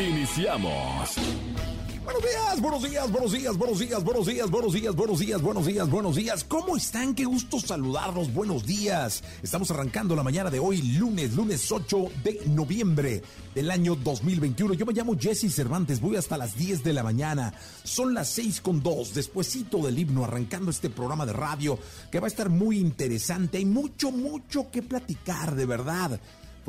Iniciamos. Buenos días, buenos días, buenos días, buenos días, buenos días, buenos días, buenos días, buenos días, buenos días. ¿Cómo están? Qué gusto saludarlos. Buenos días. Estamos arrancando la mañana de hoy, lunes, lunes 8 de noviembre del año 2021. Yo me llamo Jesse Cervantes, voy hasta las 10 de la mañana. Son las 6 con 2, despuesito del himno, arrancando este programa de radio que va a estar muy interesante. Hay mucho, mucho que platicar, de verdad.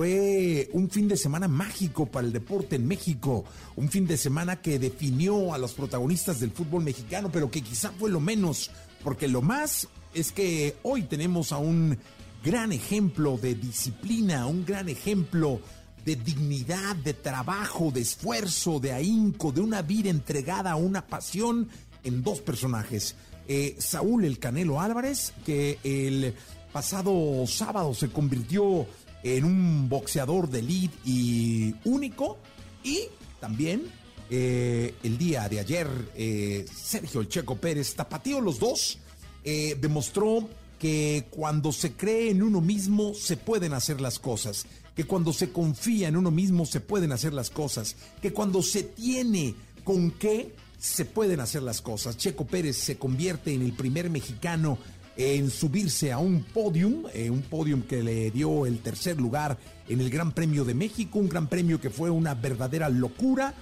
Fue un fin de semana mágico para el deporte en México, un fin de semana que definió a los protagonistas del fútbol mexicano, pero que quizá fue lo menos, porque lo más es que hoy tenemos a un gran ejemplo de disciplina, un gran ejemplo de dignidad, de trabajo, de esfuerzo, de ahínco, de una vida entregada a una pasión en dos personajes. Eh, Saúl el Canelo Álvarez, que el pasado sábado se convirtió en un boxeador de elite y único. Y también eh, el día de ayer, eh, Sergio Checo Pérez, tapatío los dos, eh, demostró que cuando se cree en uno mismo se pueden hacer las cosas, que cuando se confía en uno mismo se pueden hacer las cosas, que cuando se tiene con qué se pueden hacer las cosas. Checo Pérez se convierte en el primer mexicano en subirse a un podium, eh, un podium que le dio el tercer lugar en el Gran Premio de México, un Gran Premio que fue una verdadera locura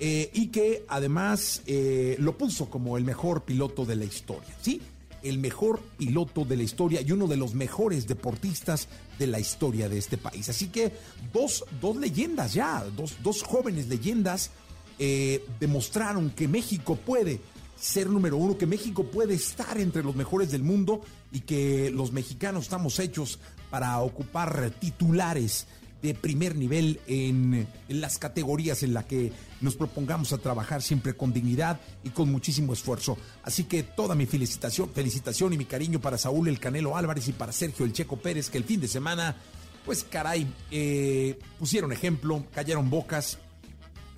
eh, y que además eh, lo puso como el mejor piloto de la historia, ¿sí? El mejor piloto de la historia y uno de los mejores deportistas de la historia de este país. Así que dos, dos leyendas ya, dos, dos jóvenes leyendas demostraron que México puede ser número uno, que México puede estar entre los mejores del mundo y que los mexicanos estamos hechos para ocupar titulares de primer nivel en, las categorías en las que nos propongamos a trabajar siempre con dignidad y con muchísimo esfuerzo. Así que toda mi felicitación, felicitación y mi cariño para Saúl El Canelo Álvarez y para Sergio El Checo Pérez, que el fin de semana, pues caray, eh, pusieron ejemplo, callaron bocas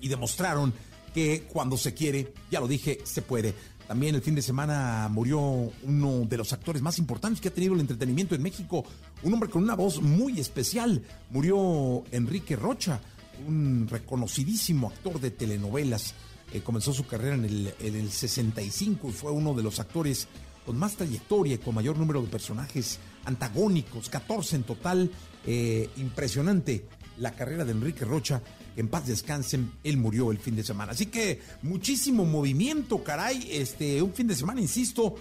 y demostraron que cuando se quiere, ya lo dije, se puede. También el fin de semana murió uno de los actores más importantes que ha tenido el entretenimiento en México, un hombre con una voz muy especial. Murió Enrique Rocha, un reconocidísimo actor de telenovelas. Comenzó su carrera en el, en el 65 y fue uno de los actores con más trayectoria con mayor número de personajes antagónicos, 14 en total. Eh, impresionante la carrera de Enrique Rocha en paz descansen, él murió el fin de semana. Así que muchísimo movimiento, caray, este, un fin de semana, insisto,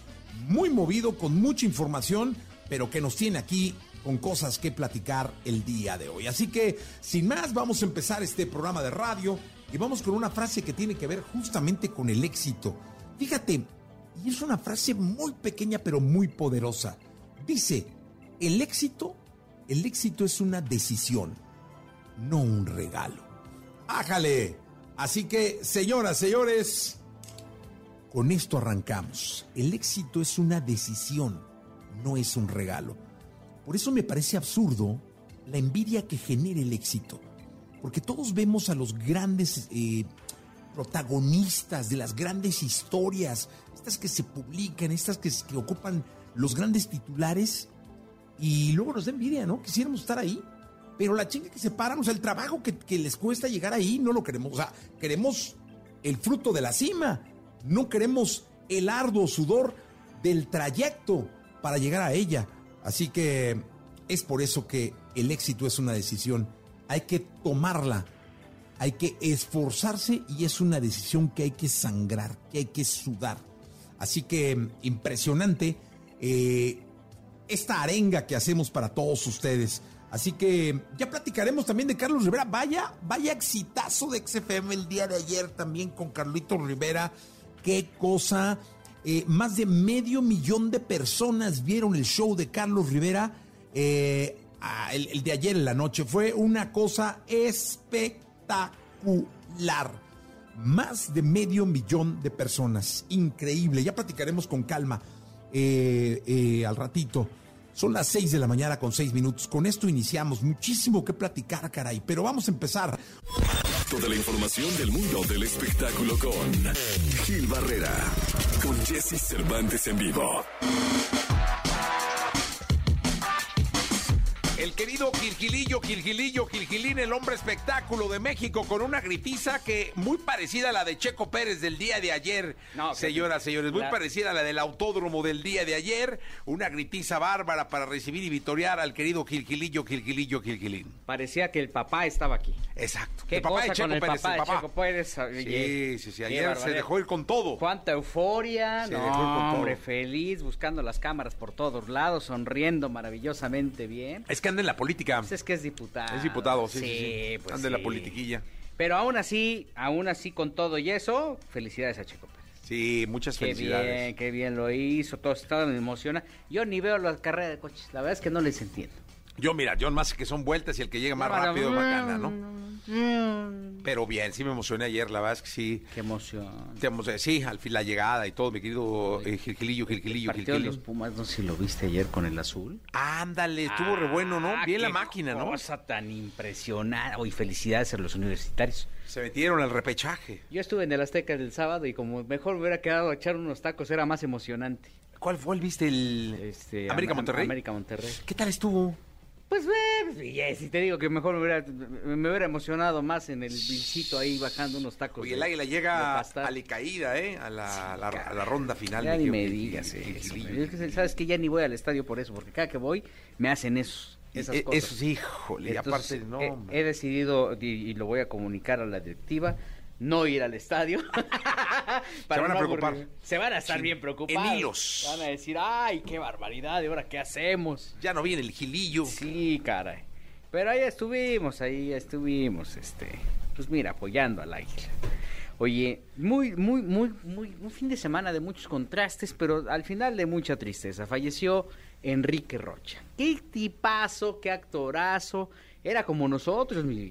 muy movido, con mucha información, pero que nos tiene aquí con cosas que platicar el día de hoy. Así que, sin más, vamos a empezar este programa de radio y vamos con una frase que tiene que ver justamente con el éxito. Fíjate, y es una frase muy pequeña pero muy poderosa. Dice, el éxito, el éxito es una decisión, no un regalo. ¡Ájale! Así que, señoras, señores, con esto arrancamos. El éxito es una decisión, no es un regalo. Por eso me parece absurdo la envidia que genera el éxito. Porque todos vemos a los grandes eh, protagonistas de las grandes historias, estas que se publican, estas que, que ocupan los grandes titulares, y luego nos da envidia, ¿no? Quisiéramos estar ahí. Pero la chinga que se paran, o sea, el trabajo que, les cuesta llegar ahí, no lo queremos. O sea, queremos el fruto de la cima. No queremos el arduo sudor del trayecto para llegar a ella. Así que es por eso que el éxito es una decisión. Hay que tomarla, hay que esforzarse y es una decisión que hay que sangrar, que hay que sudar. Así que impresionante eh, esta arenga que hacemos para todos ustedes. Así que ya platicaremos también de Carlos Rivera. Vaya, vaya exitazo de XFM el día de ayer también con Carlito Rivera. Qué cosa. Eh, más de medio millón de personas vieron el show de Carlos Rivera. Eh, el, el de ayer en la noche. Fue una cosa espectacular. Más de medio millón de personas. Increíble. Ya platicaremos con calma eh, eh, al ratito. Son las 6 de la mañana con 6 minutos. Con esto iniciamos. Muchísimo que platicar, caray. Pero vamos a empezar. Toda la información del mundo del espectáculo con Gil Barrera. Con Jesse Cervantes en vivo. Querido Gilgilillo, Gilgilillo, Gilgilín, el hombre espectáculo de México, con una gripiza que muy parecida a la de Checo Pérez del día de ayer. No, señoras, que- señores, muy la- parecida a la del autódromo del día de ayer. Una gripiza bárbara para recibir y vitorear al querido Gilgilillo, Gilgilillo, Gilgilín. Parecía que el papá estaba aquí. Exacto. ¿Qué el papá cosa de Checo con el Pérez, papá el de papá. Checo Pérez? Sí, sí, sí. Ayer se dejó ir con todo. Cuánta euforia, Se no, dejó ir con todo. hombre, feliz, buscando las cámaras por todos lados, sonriendo maravillosamente bien. Es que anda en la política. Pues es que es diputado. Es diputado, sí, sí, sí. pues la politiquilla. Pero aún así, aún así con todo y eso, felicidades a Checo Pérez. Sí, muchas Qué felicidades. bien, qué bien lo hizo, todo estaba me emociona. Yo ni veo la carrera de coches, la verdad es que no les entiendo. Yo, mira, yo más que son vueltas y el que llega más no, rápido es bacana, ¿no? Mm, Pero bien, sí me emocioné ayer, la verdad es que sí. Qué emoción. Te Sí, al fin la llegada y todo, mi querido eh, Gilgilillo, Gilgilillo, El de los. Pumas, no sé si lo viste ayer con el azul. Ándale, estuvo re bueno, ¿no? Ah, Bien la máquina, ¿no? Cosa tan impresionante. Hoy felicidades a los universitarios. Se metieron al repechaje. Yo estuve en el Azteca el sábado y como mejor me hubiera quedado a echar unos tacos, era más emocionante. ¿Cuál fue el viste el Este, América Am- Monterrey? América Monterrey. ¿Qué tal estuvo? Pues ve, si te digo que mejor me hubiera, me hubiera emocionado más en el vilcito ahí bajando unos tacos. Oye, el águila llega pasta. a la caída, ¿eh? A la, a la- a la ronda final. Ya ni me digas eso. Es que, Sabes que ya ni voy al estadio por eso, porque cada que voy me hacen esos, esas Eh, cosas. Eso sí, híjole, y Entonces, aparte, no, he- he, decidido, y, y lo voy a comunicar a la directiva, no ir al estadio. Para van a preocupar. aburrir. Se van a estar Sí, bien preocupados. en hilos. Van a decir, ay, qué barbaridad, ¿y ahora qué hacemos? Ya no viene el Gilillo. Sí, caray. Pero ahí estuvimos, ahí estuvimos, este, pues mira, apoyando al águila. Oye, muy, muy, muy, muy, un fin de semana de muchos contrastes, pero al final de mucha tristeza. Falleció Enrique Rocha. Qué tipazo, qué actorazo. Era como nosotros, mi.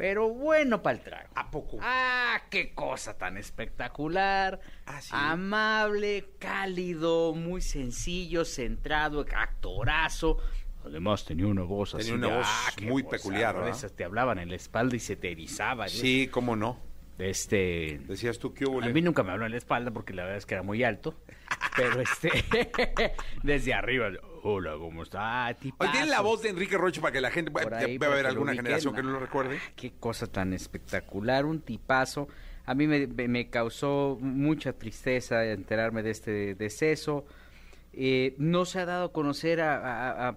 Pero bueno para el trago. ¿A poco? Ah, qué cosa tan espectacular. Ah, sí. Amable, cálido, muy sencillo, centrado, actorazo. Además tenía una voz Tenía así. una de, voz ah, muy voz, peculiar, ¿verdad? esas te hablaban en la espalda y se te erizaba. ¿no? Sí, cómo no. Este, Decías tú que hubo. a mí nunca me habló en la espalda porque la verdad es que era muy alto. Pero este, desde arriba, hola, ¿cómo está? Tipazo. tiene la voz de Enrique Rocha para que la gente. Por Puede ahí, a para haber alguna generación que no lo Ah, recuerde. Qué cosa tan espectacular, un tipazo. A mí me, me- me causó mucha tristeza enterarme de este deceso. Eh, no se ha dado a conocer a, a- a-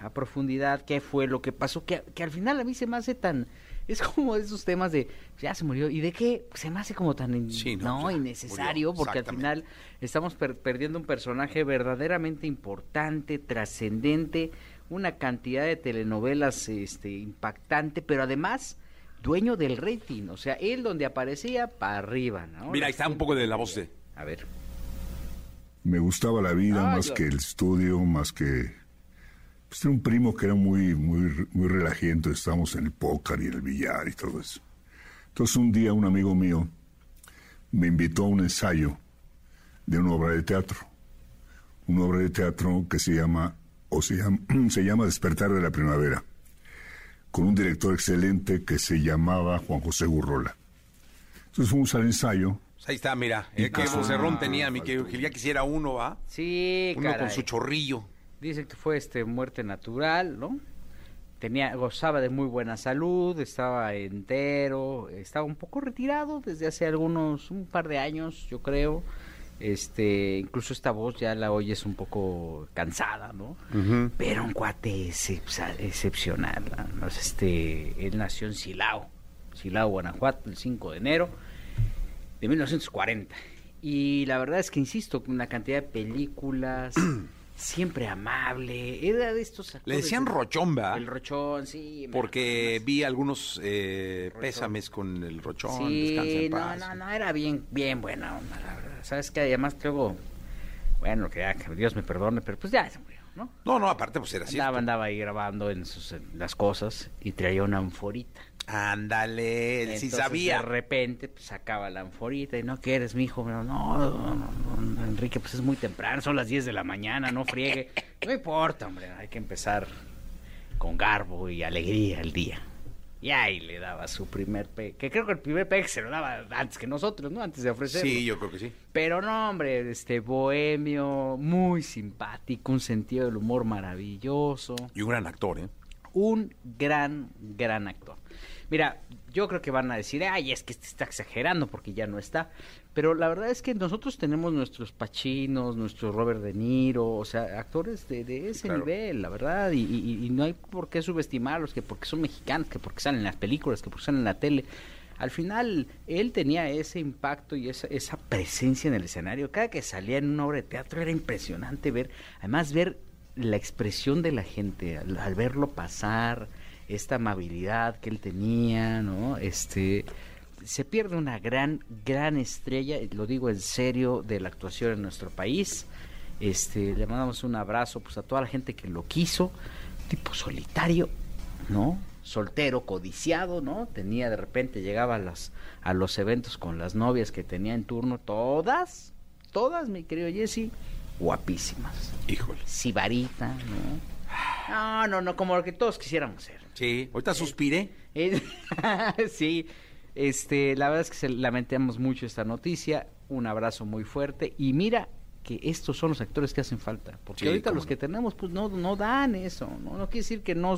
a profundidad qué fue lo que pasó, que, que al final a mí se me hace tan... Es como de esos temas de, ya se murió, ¿y de qué? Se me hace como tan in- Sí, no, innecesario, murió, porque al final estamos per- perdiendo un personaje verdaderamente importante, trascendente, una cantidad de telenovelas este, impactante, pero además dueño del rating. O sea, él donde aparecía, para arriba, ¿no? Mira, ahí está un poco de la voz de. A ver. Me gustaba la vida más que el estudio, más que... Pues tenía un primo que era muy, muy, muy relajiento, estábamos en el póker y en el billar y todo eso. Entonces un día un amigo mío me invitó a un ensayo de una obra de teatro. Una obra de teatro que se llama, o se llama, se llama Despertar de la Primavera, con un director excelente que se llamaba Juan José Gurrola. Entonces fuimos al ensayo, Ahí está, mira. Y Eh, pasó. vocerrón tenía, mi querido Gil. Ya quisiera uno, ¿va? Sí, Uno con su chorrillo. Dice que fue este muerte natural, ¿no? Tenía, gozaba de muy buena salud, estaba entero, estaba un poco retirado desde hace algunos, un par de años, yo creo. Este, incluso esta voz ya la oyes un poco cansada, ¿no? Pero un cuate excep- excepcional. ¿no? Este, él nació en Silao, Silao, Guanajuato, el 5 de enero de 1940. Y la verdad es que, insisto, con una cantidad de películas, siempre amable, era de estos Le decían ¿verdad? El Rochón, sí. Porque vi algunos eh, pésames con el Rochón. Sí, en no, paz. no, no, era bien, bien buena onda, la verdad. Sabes que además luego, bueno, que, ya, que Dios me perdone, pero pues ya se murió. ¿no? No, no, aparte pues era Andaba, cierto. andaba ahí grabando en, sus- en las cosas y traía una anforita. Ándale, él sí sabía. De repente pues, sacaba la anforita y no quieres, mi hijo. No, no, Enrique, pues es muy temprano, son las 10 de la mañana, no friegue. No importa, hombre, hay que empezar con garbo y alegría el día. Y ahí le daba su primer pe... Que creo que el primer pe se lo daba antes que nosotros, ¿no? Antes de ofrecerlo. Sí, yo creo que sí. Pero no, hombre, este bohemio, muy simpático, un sentido del humor maravilloso Y un gran actor, ¿eh? Un gran, gran actor. Mira, yo creo que van a decir, ay, es que este está exagerando porque ya no está. Pero la verdad es que nosotros tenemos nuestros Pachinos, nuestro Robert De Niro, o sea, actores de, de ese Claro. nivel, la verdad. Y, y- y no hay por qué subestimarlos, que porque son mexicanos, que porque salen en las películas, que porque salen en la tele. Al final, él tenía ese impacto y esa, esa presencia en el escenario. Cada que salía en una obra de teatro era impresionante ver, además ver la expresión de la gente al, verlo pasar, esta amabilidad que él tenía, ¿no? Este se pierde una gran, gran estrella, lo digo en serio, de la actuación en nuestro país. Este, le mandamos un abrazo pues a toda la gente que lo quiso, tipo solitario, ¿no? Soltero, codiciado, ¿no? Tenía de repente llegaba a las a los eventos con las novias que tenía en turno, todas, todas, mi querido Jesse, guapísimas. Híjole. Sibarita, ¿no? No, no, no, como lo que todos quisiéramos ser. Sí, ahorita suspiré. Eh, sí, este, la verdad es que se- lamentamos mucho esta noticia. Un abrazo muy fuerte. Y mira que estos son los actores que hacen falta. Porque Sí, ahorita los no. que tenemos, pues no, no dan eso. No, no quiere decir que no,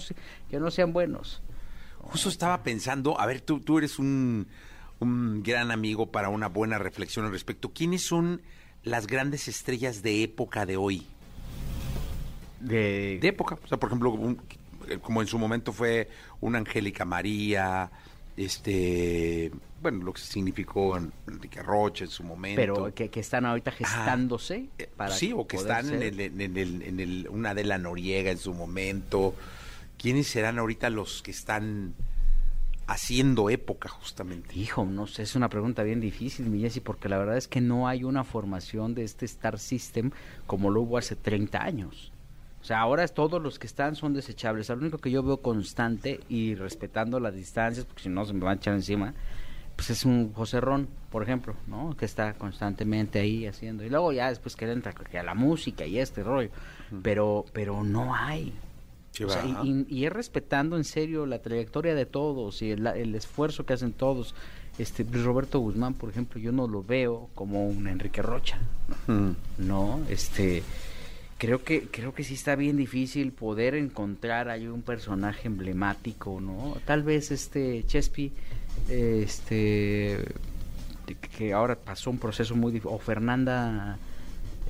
que no sean buenos. Justo estaba pensando, a ver, tú, tú eres un, un gran amigo para una buena reflexión al respecto. ¿Quiénes son las grandes estrellas de época de hoy? De, De época. O sea, por ejemplo, un- como en su momento fue una Angélica María, este, bueno, lo que significó Enrique Rocha en su momento. pero que, que están ahorita gestándose. Eh, para sí, o que están en, el, en, el, en el- una de la Noriega en su momento. ¿Quiénes serán ahorita los que están haciendo época justamente? Hijo, no sé, es una pregunta bien difícil, mi Jessy, porque la verdad es que no hay una formación de este Star System como lo hubo hace 30 años. O sea, ahora todos los que están son desechables. Lo único que yo veo constante y respetando las distancias, porque si no se me van a echar encima, pues es un José Ron, por ejemplo, ¿no? Que está constantemente ahí haciendo. Y luego ya después que le entra que a la música y este rollo. Pero, pero no hay. Sí, O sea, y, y- y es respetando en serio la trayectoria de todos y el, el esfuerzo que hacen todos. Este Roberto Guzmán, por ejemplo, yo no lo veo como un Enrique Rocha, Mm. ¿no? Este creo que creo que sí está bien difícil poder encontrar ahí un personaje emblemático, ¿no? Tal vez este Chespi este que ahora pasó un proceso muy difícil o Fernanda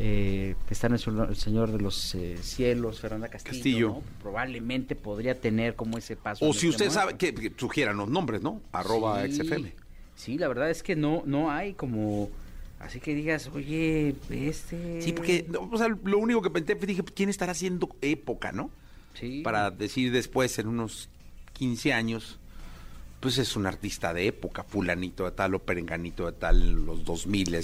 eh, que está en el, Señor de los eh, Cielos, Fernanda Castillo, Castillo. ¿no? probablemente podría tener como ese paso. O si este usted sabe, que, que sugieran los nombres, ¿no? Arroba Sí, XFM. Sí, la verdad es que no, no hay como, así que digas, oye, este... Sí, porque no, o sea, lo único que pensé fue, dije, ¿quién estará haciendo época, no? Sí. Para decir después, en unos 15 años, pues es un artista de época, fulanito de tal o perenganito de tal, en los 2000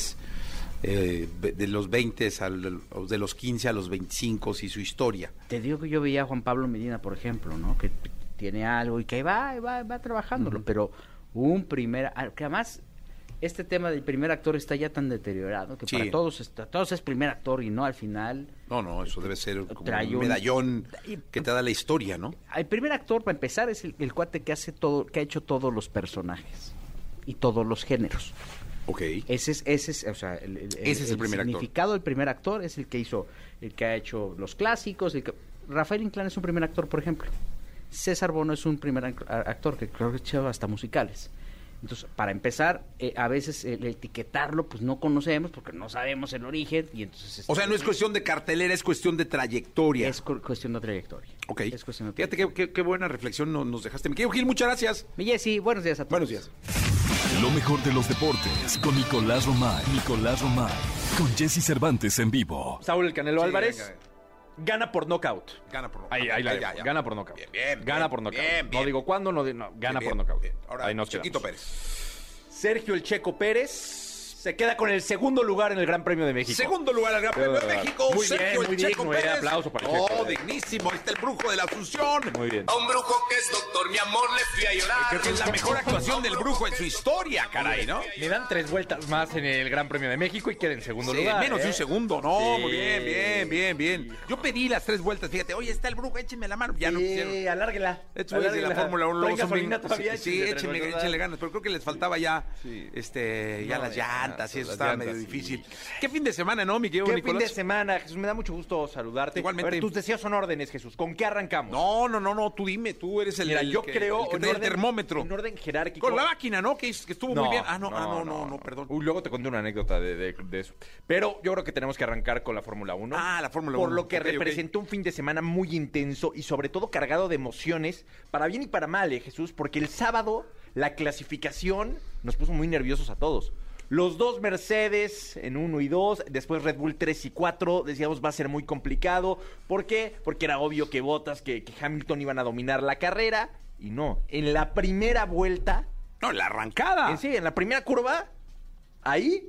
eh, de los 20 al, de los 15 a los 25 y su historia. Te digo que yo veía a Juan Pablo Medina, por ejemplo, ¿no? Que tiene algo y que va, va, va trabajándolo, pero un primer, ah, que además este tema del primer actor está ya tan deteriorado que Sí. para todos está, todos es primer actor y no al final. No, no, eso debe ser como un- medallón que te da la historia, ¿no? El primer actor, para empezar, es el, el cuate que hace todo, que ha hecho todos los personajes y todos los géneros. Ok. Ese es, ese es, o sea, el, el- Ese es el primer actor. significado del primer actor es el que hizo, el que ha hecho los clásicos. el que- Rafael Inclán es un primer actor, por ejemplo. César Bono es un primer actor que creo que ha hecho hasta musicales. Entonces, para empezar, eh, a veces el etiquetarlo, pues no conocemos porque no sabemos el origen y entonces... O sea, este, no es cuestión de cartelera, es cuestión de trayectoria. es cu- cuestión de trayectoria. Ok. Es cuestión de Fíjate qué, qué- qué buena reflexión no- nos dejaste. Mi querido Gil, muchas gracias. Mi Jessy, buenos días a todos. Buenos días. Lo mejor de los deportes con Nicolás Romay. Nicolás Romay. Con Jesse Cervantes en vivo. Saúl El Canelo Sí, Álvarez venga. Gana por knockout. Gana por Ahí, ahí la Ya, dejo. ya. Gana por knockout. Bien, bien, gana bien, por knockout. bien, No digo cuándo, no, no, gana por knockout. Ahora, ahí nos Chiquito quedamos. Pérez. Sergio El Checo Pérez se queda con el segundo lugar en el Gran Premio de México. Segundo lugar en el Gran Premio de México. Muy bien, muy Checo digno, aplauso para Checo. Oh, dignísimo. Ahí está el brujo de la Asunción. Muy bien. A un brujo que es doctor, mi amor, le fui a llorar. Es la mejor actuación del brujo en su historia, caray, ¿no? Le dan tres vueltas más en el Gran Premio de México y queda en segundo lugar. Menos de un ¿eh? segundo, no. Muy bien, bien, bien, bien. Yo pedí las tres vueltas, fíjate, oye, está el brujo, écheme la mano. Ya sí, no quisieron. alárguela. Esto de la Fórmula 1. Sí, écheme, échenle ganas. Pero creo que les faltaba ya, este, ya las llantas 90, sí, eso estaba medio difícil. Qué fin de semana, ¿no, mi Qué fin de semana, Jesús, me da mucho gusto saludarte. Igualmente. A tus deseos son órdenes, Jesús, ¿con qué arrancamos? No, no, no, no, tú dime, tú eres el, Mira, yo que, creo, el, que el termómetro. En orden jerárquico. Con la máquina, ¿no? Que, que estuvo muy bien. Ah, no, no, ah, no, no, no, perdón. Uy, luego te conté una anécdota de, eso. Pero yo creo que tenemos que arrancar con la Fórmula 1. Ah, la Fórmula 1. Por lo que okay, representó un fin de semana muy intenso y sobre todo cargado de emociones, para bien y para mal, ¿eh, Jesús, porque el sábado la clasificación nos puso muy nerviosos a todos. Los dos Mercedes en 1 y 2, después Red Bull 3 y 4, decíamos va a ser muy complicado. ¿Por qué? Porque era obvio que Bottas, que, que Hamilton iban a dominar la carrera. Y no, en la primera vuelta No, la arrancada. en sí, en la primera curva, ahí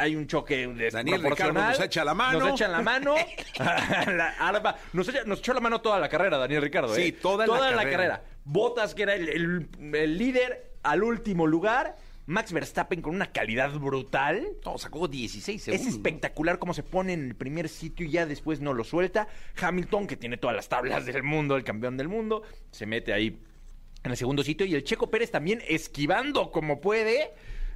hay un choque Daniel desproporcional. Ricardo nos echa la mano. Nos echan la mano. La arma- nos, echa- nos echó la mano toda la carrera, Daniel Ricardo. Sí, ¿eh? toda la carrera. Botas, que era el, el- el líder, al último lugar. Max Verstappen con una calidad brutal. No, sacó 16 Es segundos. espectacular cómo se pone en el primer sitio y ya después no lo suelta. Hamilton, que tiene todas las tablas del mundo, el campeón del mundo, se mete ahí en el segundo sitio. Y el Checo Pérez también esquivando como puede.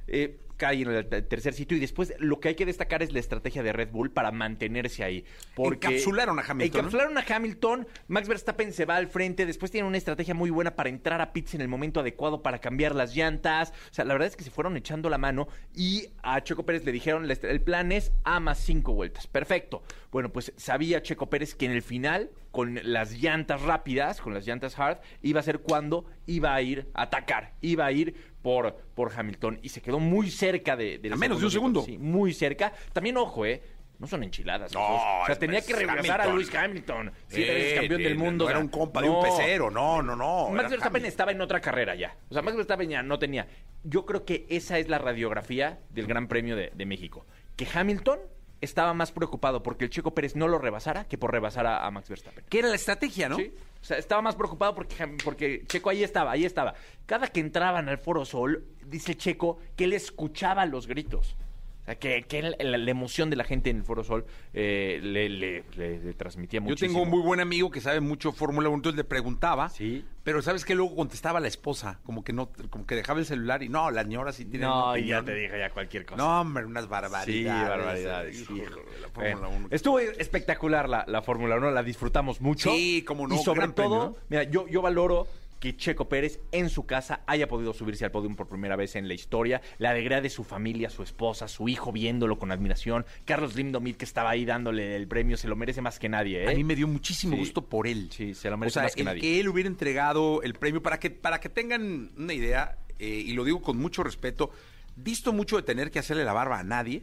eh, cae en el te- tercer sitio y después lo que hay que destacar es la estrategia de Red Bull para mantenerse ahí. Porque Encapsularon a Hamilton. Encapsularon a Hamilton, Max Verstappen se va al frente, después tiene una estrategia muy buena para entrar a pits en el momento adecuado para cambiar las llantas. O sea, la verdad es que se fueron echando la mano y a Checo Pérez le dijeron, "La est- el plan es a más cinco vueltas. Perfecto. Bueno, pues sabía Checo Pérez que en el final, con las llantas rápidas, con las llantas hard, iba a ser cuando iba a ir a atacar, iba a ir por, por Hamilton y se quedó muy cerca de, del A menos de un segundo. Sí, muy cerca. También, ojo, ¿eh? No son enchiladas. No, o sea, tenía que regresar a. Luis Hamilton. Siete Sí, veces campeón sí, del mundo. No era un compa de un pecero, no, no, no. Max Verstappen estaba en otra carrera ya. O sea, Max Verstappen ya no tenía. Yo creo que esa es la radiografía del Gran Premio de, de México. Que Hamilton estaba más preocupado porque el Checo Pérez no lo rebasara que por rebasar a, a Max Verstappen. Que era la estrategia, ¿no? Sí. O sea, estaba más preocupado porque, porque Checo ahí estaba, ahí estaba. Cada que entraban al Foro Sol, dice Checo que él escuchaba los gritos. O sea, que, que la, la emoción de la gente en el Foro Sol eh, le, le- le- le transmitía Yo muchísimo. tengo un muy buen amigo que sabe mucho Fórmula 1, entonces le preguntaba. Sí. Pero ¿sabes qué? Luego contestaba la esposa, como que no, como que dejaba el celular y no, la señora sí tiene No, y ya te dije ya cualquier cosa. No, hombre, unas Sí, barbaridades. barbaridades. sí. Híjole, la Bueno, Fórmula 1. Estuvo espectacular la, la Fórmula 1, la disfrutamos mucho. Sí, cómo no, Y sobre gran todo, mira, yo, yo valoro que Checo Pérez en su casa haya podido subirse al podium por primera vez en la historia. La alegría de su familia, su esposa, su hijo viéndolo con admiración. Carlos Limdomit que estaba ahí dándole el premio, se lo merece más que nadie. ¿eh? A mí me dio muchísimo Sí. gusto por él. Sí, se lo O merece sea, más que el nadie. que él hubiera entregado el premio, para que, para que tengan una idea, eh, y lo digo con mucho respeto, visto mucho de tener que hacerle la barba a nadie.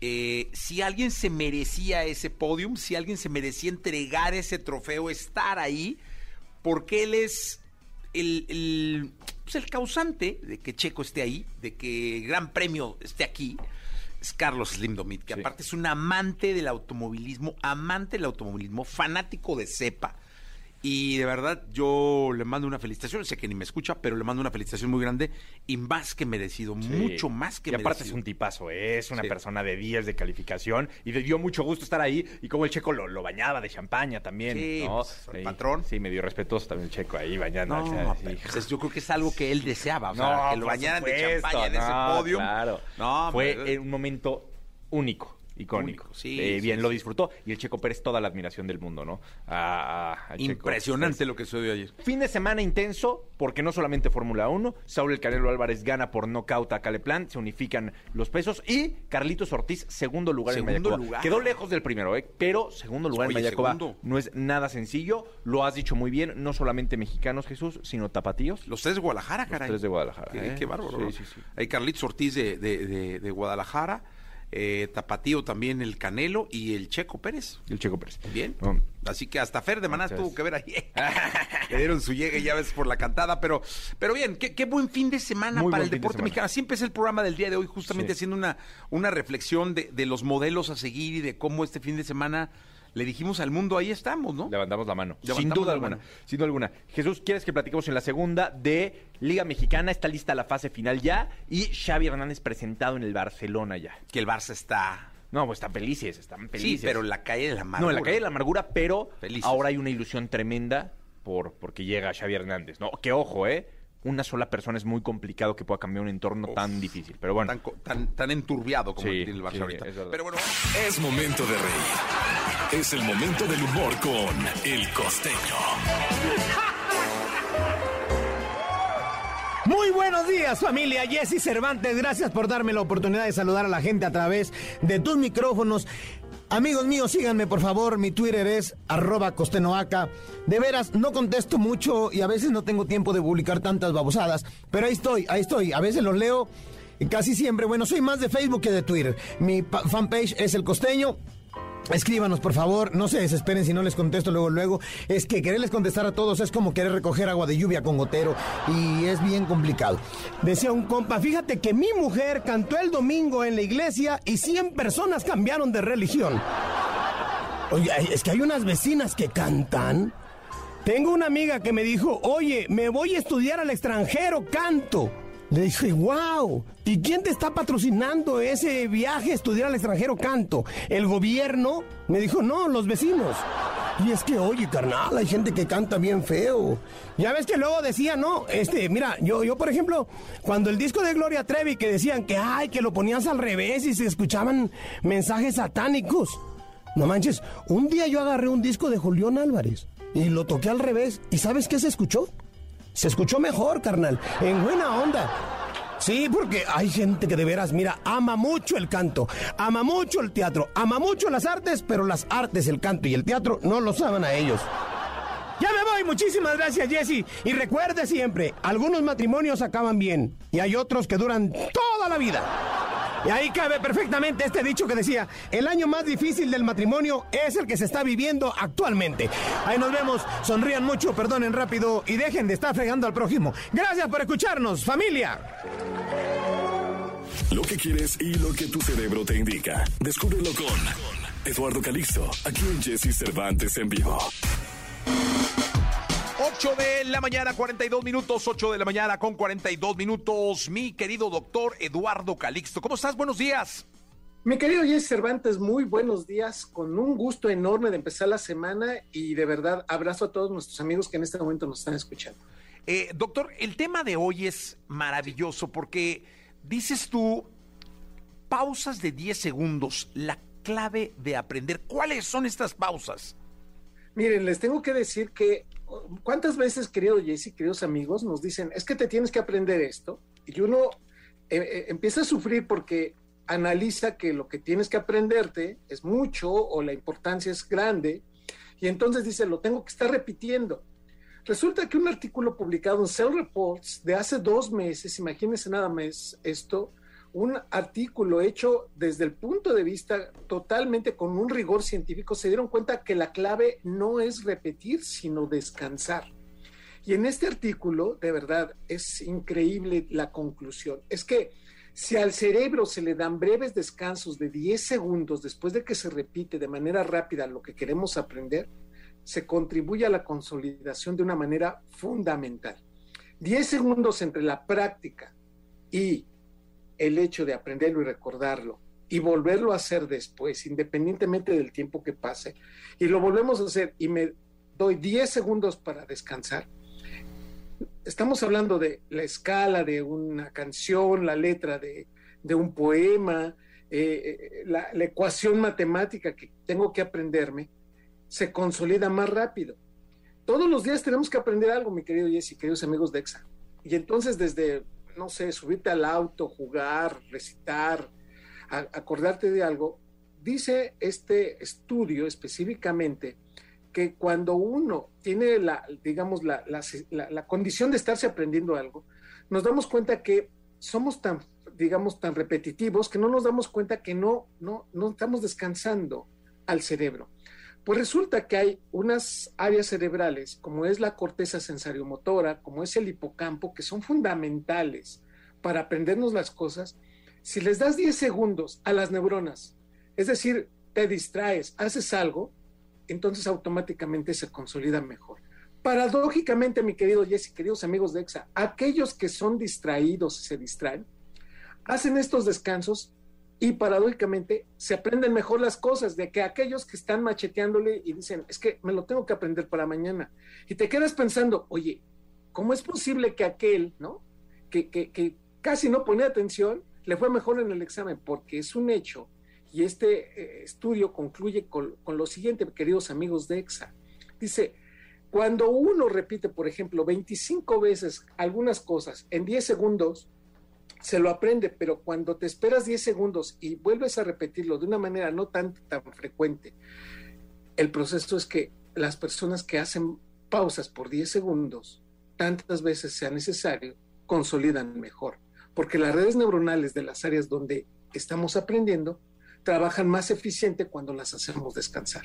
eh, si alguien se merecía ese podium, si alguien se merecía entregar ese trofeo, estar ahí, porque él es el, el, pues, el causante de que Checo esté ahí, de que el Gran Premio esté aquí, es Carlos Slim Domit, que Sí. aparte es un amante del automovilismo, amante del automovilismo, fanático de cepa. Y de verdad, yo le mando una felicitación. Sé que ni me escucha, pero le mando una felicitación muy grande y más que merecido, Sí. mucho más que y aparte merecido. es un tipazo, ¿eh? es una Sí. persona de 10 de calificación y le dio mucho gusto estar ahí y como el checo lo, lo bañaba de champaña también. Sí, ¿no? pues, el patrón. Sí, medio respetuoso también el checo ahí bañando. No, o sea, sí. pero, pues, yo creo que es algo que él deseaba, o sea, No, que lo bañaran de champaña en ese no, podio. Claro. No, Fue hombre, eh, un momento único. Icónico. Único, sí, Eh, sí, bien, sí. lo disfrutó. Y el Checo Pérez, toda la admiración del mundo, ¿no? A- a- al Checo Impresionante lo que sucedió ayer. Fin de semana intenso, porque no solamente Fórmula 1, Saúl El Canelo Álvarez gana por nocaut a Caleplan, se unifican los pesos y Carlitos Ortiz, segundo lugar en Mayacoba. lugar. Quedó lejos del primero, ¿eh? pero segundo lugar Oye, en Mayacoba segundo. no es nada sencillo, lo has dicho muy bien, no solamente mexicanos, Jesús, sino tapatíos. Los tres de Guadalajara, Los caray. tres de Guadalajara, Qué, ¿eh? qué bárbaro. Sí, ¿no? sí, sí. Hay Carlitos Ortiz de, de- de- de Guadalajara. Eh, Tapatío también el Canelo y el Checo Pérez. El Checo Pérez. Bien. Así que hasta Fer de Maná Muchas- tuvo que ver ahí. Le dieron su llegue ya ves por la cantada, pero, pero bien, qué, qué buen fin de semana Muy para el de deporte mexicano. Así empecé el programa del día de hoy, justamente Sí. haciendo una, una reflexión de, de los modelos a seguir y de cómo este fin de semana le dijimos al mundo, ahí estamos, ¿no? Levantamos la mano. Levantamos sin duda la alguna. mano. Sin duda alguna. Jesús, ¿quieres que platiquemos en la segunda de Liga Mexicana? Está lista la fase final ya. Y Xavi Hernández presentado en el Barcelona ya. Que el Barça está... No, pues están felices, están Sí, felices. pero en la calle de la No, amargura. en la calle de la amargura, pero Felices. ahora hay una ilusión tremenda por porque llega Xavi Hernández. No, que ojo, ¿eh? Una sola persona es muy complicado que pueda cambiar un entorno tan difícil. Pero bueno, Tan, co- tan, tan enturbiado como Sí, tiene el Barça sí, ahorita. es verdad. Pero bueno, Es momento de reír. Es el momento del humor con El Costeño. Muy buenos días familia, Jesse Cervantes, gracias por darme la oportunidad de saludar a la gente a través de tus micrófonos. Amigos míos, síganme por favor, mi Twitter es arroba costenoaca. De veras, no contesto mucho y a veces no tengo tiempo de publicar tantas babosadas, pero ahí estoy, ahí estoy, a veces los leo casi siempre. Bueno, soy más de Facebook que de Twitter. Mi pa- fanpage es El Costeño. Escríbanos, por favor, no se desesperen si no les contesto luego, luego. Es que quererles contestar a todos es como querer recoger agua de lluvia con gotero y es bien complicado. Decía un compa, fíjate que mi mujer cantó el domingo en la iglesia y 100 personas cambiaron de religión. Oye, es que hay unas vecinas que cantan. Tengo una amiga que me dijo, oye, me voy a estudiar al extranjero, canto. Le dije, wow, ¿y quién te está patrocinando ese viaje a estudiar al extranjero, canto? ¿El gobierno? Me dijo, no, los vecinos. Y es que, oye, carnal, hay gente que canta bien feo. Ya ves que luego decía, no, este, mira, yo, yo, por ejemplo, cuando el disco de Gloria Trevi que decían que, ay, que lo ponías al revés y se escuchaban mensajes satánicos. No manches, un día yo agarré un disco de Julián Álvarez y lo toqué al revés. ¿Y sabes qué se escuchó? Se escuchó mejor, carnal, en buena onda. Sí, porque hay gente que de veras, mira, ama mucho el canto, ama mucho el teatro, ama mucho las artes, pero las artes, el canto y el teatro no lo saben a ellos. Ya me voy, muchísimas gracias Jesse. Y recuerde siempre, algunos matrimonios acaban bien y hay otros que duran toda la vida. Y ahí cabe perfectamente este dicho que decía, el año más difícil del matrimonio es el que se está viviendo actualmente. Ahí nos vemos, sonrían mucho, perdonen rápido y dejen de estar fregando al prójimo. Gracias por escucharnos, familia. Lo que quieres y lo que tu cerebro te indica. Descúbrelo con Eduardo Calixto, aquí en Jesse Cervantes en vivo. 8 de la mañana, 42 minutos, 8 de la mañana con 42 minutos. Mi querido doctor Eduardo Calixto, ¿cómo estás? Buenos días. Mi querido Jesse Cervantes, muy buenos días, con un gusto enorme de empezar la semana y de verdad abrazo a todos nuestros amigos que en este momento nos están escuchando. Eh, doctor, el tema de hoy es maravilloso porque dices tú pausas de 10 segundos, la clave de aprender. ¿Cuáles son estas pausas? Miren, les tengo que decir que cuántas veces, querido Jesse, queridos amigos, nos dicen, es que te tienes que aprender esto, y uno eh, eh, empieza a sufrir porque analiza que lo que tienes que aprenderte es mucho o la importancia es grande, y entonces dice, lo tengo que estar repitiendo. Resulta que un artículo publicado en Cell Reports de hace dos meses, imagínense nada más esto, un artículo hecho desde el punto de vista totalmente con un rigor científico, se dieron cuenta que la clave no es repetir, sino descansar. Y en este artículo, de verdad, es increíble la conclusión. Es que si al cerebro se le dan breves descansos de 10 segundos después de que se repite de manera rápida lo que queremos aprender, se contribuye a la consolidación de una manera fundamental. 10 segundos entre la práctica y el hecho de aprenderlo y recordarlo y volverlo a hacer después, independientemente del tiempo que pase, y lo volvemos a hacer y me doy 10 segundos para descansar, estamos hablando de la escala de una canción, la letra de, de un poema, eh, la, la ecuación matemática que tengo que aprenderme, se consolida más rápido. Todos los días tenemos que aprender algo, mi querido Jesse, queridos amigos de EXA. Y entonces desde no sé, subirte al auto, jugar, recitar, acordarte de algo, dice este estudio específicamente que cuando uno tiene la, digamos, la, la, la, condición de estarse aprendiendo algo, nos damos cuenta que somos tan, digamos, tan repetitivos que no nos damos cuenta que no, no, no estamos descansando al cerebro. Pues resulta que hay unas áreas cerebrales, como es la corteza sensoriomotora, como es el hipocampo, que son fundamentales para aprendernos las cosas. Si les das 10 segundos a las neuronas, es decir, te distraes, haces algo, entonces automáticamente se consolida mejor. Paradójicamente, mi querido Jesse, queridos amigos de EXA, aquellos que son distraídos y se distraen, hacen estos descansos y paradójicamente se aprenden mejor las cosas de que aquellos que están macheteándole y dicen, es que me lo tengo que aprender para mañana. Y te quedas pensando, oye, ¿cómo es posible que aquel, ¿no? Que, que, que casi no ponía atención, le fue mejor en el examen, porque es un hecho. Y este eh, estudio concluye con, con lo siguiente, queridos amigos de EXA. Dice, cuando uno repite, por ejemplo, 25 veces algunas cosas en 10 segundos, se lo aprende, pero cuando te esperas 10 segundos y vuelves a repetirlo de una manera no tan, tan frecuente, el proceso es que las personas que hacen pausas por 10 segundos, tantas veces sea necesario, consolidan mejor, porque las redes neuronales de las áreas donde estamos aprendiendo trabajan más eficiente cuando las hacemos descansar.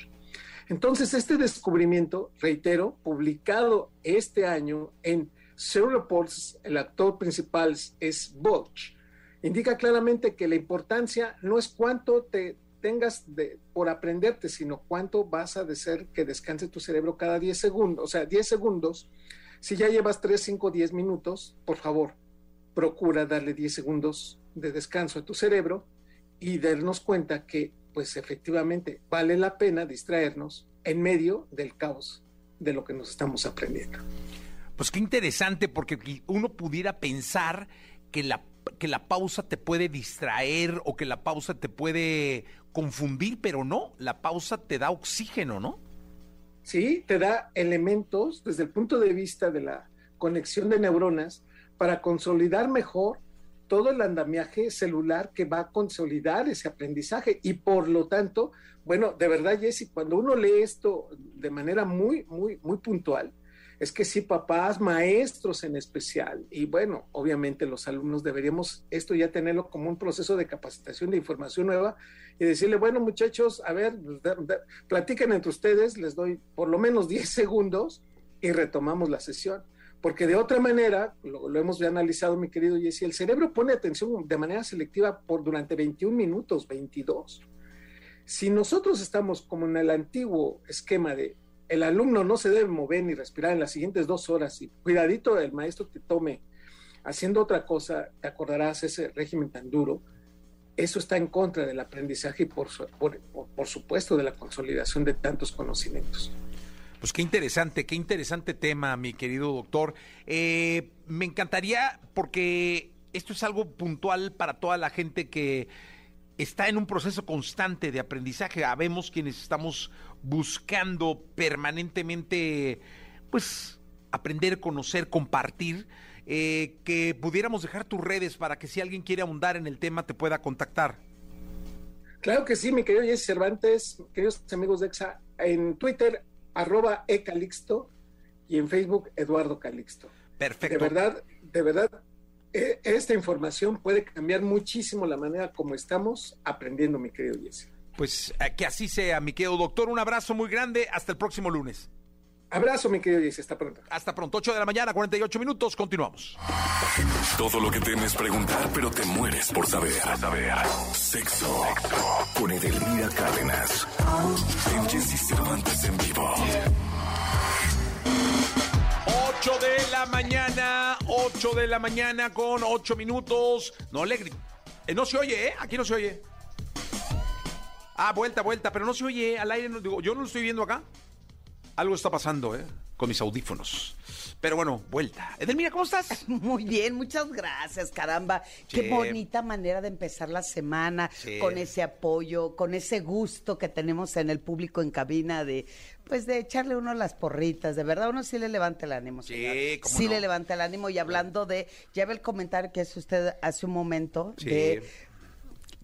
Entonces, este descubrimiento, reitero, publicado este año en Reports, el actor principal es Butch, indica claramente que la importancia no es cuánto te tengas de, por aprenderte, sino cuánto vas a hacer que descanse tu cerebro cada 10 segundos, o sea, 10 segundos. Si ya llevas 3, 5, 10 minutos, por favor, procura darle 10 segundos de descanso a tu cerebro y darnos cuenta que, pues efectivamente, vale la pena distraernos en medio del caos de lo que nos estamos aprendiendo. Pues qué interesante, porque uno pudiera pensar que la, que la pausa te puede distraer o que la pausa te puede confundir, pero no, la pausa te da oxígeno, ¿no? Sí, te da elementos desde el punto de vista de la conexión de neuronas para consolidar mejor todo el andamiaje celular que va a consolidar ese aprendizaje y por lo tanto, bueno, de verdad, Jesse, cuando uno lee esto de manera muy, muy, muy puntual, es que sí, papás, maestros en especial, y bueno, obviamente los alumnos deberíamos esto ya tenerlo como un proceso de capacitación de información nueva y decirle, bueno muchachos, a ver, platiquen entre ustedes, les doy por lo menos 10 segundos y retomamos la sesión. Porque de otra manera, lo, lo hemos ya analizado, mi querido Jesse, el cerebro pone atención de manera selectiva por durante 21 minutos, 22. Si nosotros estamos como en el antiguo esquema de el alumno no se debe mover ni respirar en las siguientes dos horas y cuidadito el maestro te tome haciendo otra cosa, te acordarás ese régimen tan duro. Eso está en contra del aprendizaje y por, por, por supuesto de la consolidación de tantos conocimientos. Pues qué interesante, qué interesante tema, mi querido doctor. Eh, me encantaría, porque esto es algo puntual para toda la gente que está en un proceso constante de aprendizaje. Habemos quienes estamos buscando permanentemente, pues, aprender, conocer, compartir. Eh, que pudiéramos dejar tus redes para que si alguien quiere abundar en el tema te pueda contactar. Claro que sí, mi querido Jesse Cervantes, queridos amigos de EXA, en Twitter, arroba ecalixto y en Facebook, Eduardo Calixto. Perfecto. De verdad, de verdad, esta información puede cambiar muchísimo la manera como estamos aprendiendo, mi querido Jesse. Pues eh, que así sea, mi querido doctor. Un abrazo muy grande. Hasta el próximo lunes. Abrazo, mi querido Jesse. Hasta pronto. Hasta pronto. 8 de la mañana, 48 minutos. Continuamos. Todo lo que temes preguntar, pero te mueres por saber. saber. Sexo. Con Edelmira Cárdenas. 8 de la mañana con 8 minutos. No le eh, no se oye, ¿eh? Aquí no se oye. Ah, vuelta, vuelta, pero no se oye al aire. No, digo, yo no lo estoy viendo acá. Algo está pasando, ¿eh? Con mis audífonos. Pero bueno, vuelta. Edelmira, ¿cómo estás? Muy bien, muchas gracias, caramba. Qué bonita manera de empezar la semana con ese apoyo, con ese gusto que tenemos en el público en cabina de pues de echarle uno las porritas, de verdad uno sí le levanta el ánimo. Sí, señor. cómo sí no. le levanta el ánimo y hablando de ya ve el comentario que hace usted hace un momento Sí. de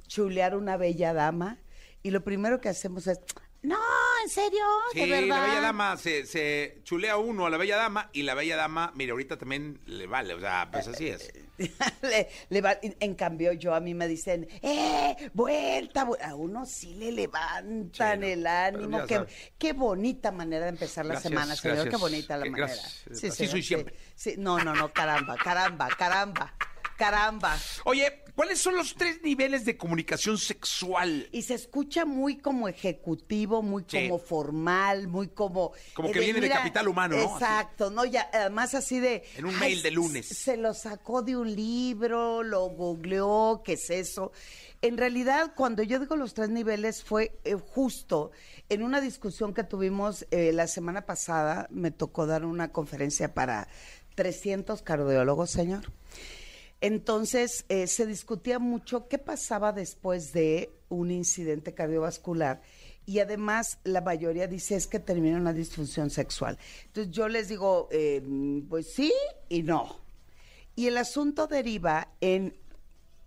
chulear una bella dama y lo primero que hacemos es no, ¿En serio? Sí, ¿De verdad? la bella dama se, se chulea uno a la bella dama y la bella dama, mire, ahorita también le vale, o sea, pues así es. le, le va- en cambio, yo a mí me dicen, ¡eh! ¡Vuelta! vu-". A uno sí le levantan Sí, no, el ánimo. Qué, bonita manera de empezar la semana, señor. Qué bonita la manera. gracias. Así soy siempre. Sí, sí. No, no, no, caramba, caramba, caramba, caramba. Oye, ¿cuáles son los tres niveles de comunicación sexual? Y se escucha muy como ejecutivo, muy Sí. como formal, muy como... Como que viene de capital humano, ¿no? Exacto, ¿no? Ya, además así de... En un ay, mail de lunes. Se lo sacó de un libro, lo googleó, ¿qué es eso? En realidad, cuando yo digo los tres niveles, fue eh, justo en una discusión que tuvimos eh, la semana pasada, me tocó dar una conferencia para 300 cardiólogos, señor. Entonces, eh, se discutía mucho qué pasaba después de un incidente cardiovascular y además la mayoría dice es que termina una disfunción sexual. Entonces, yo les digo, eh, pues sí y no. Y el asunto deriva en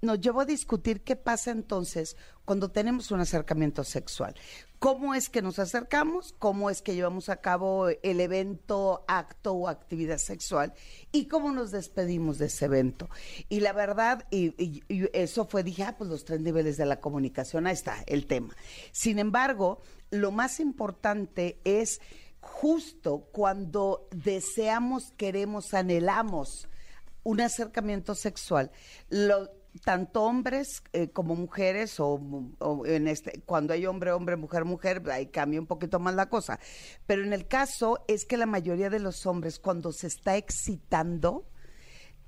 nos llevó a discutir qué pasa entonces cuando tenemos un acercamiento sexual. ¿Cómo es que nos acercamos? ¿Cómo es que llevamos a cabo el evento, acto o actividad sexual? ¿Y cómo nos despedimos de ese evento? Y la verdad, y, y- eso fue, dije, ah, pues los tres niveles de la comunicación, ahí está el tema. Sin embargo, lo más importante es justo cuando deseamos, queremos, anhelamos un acercamiento sexual, lo- tanto hombres eh, como mujeres, o, en este, cuando hay hombre, hombre, mujer, mujer, ahí cambia un poquito más la cosa. Pero en el caso es que la mayoría de los hombres, cuando se está excitando,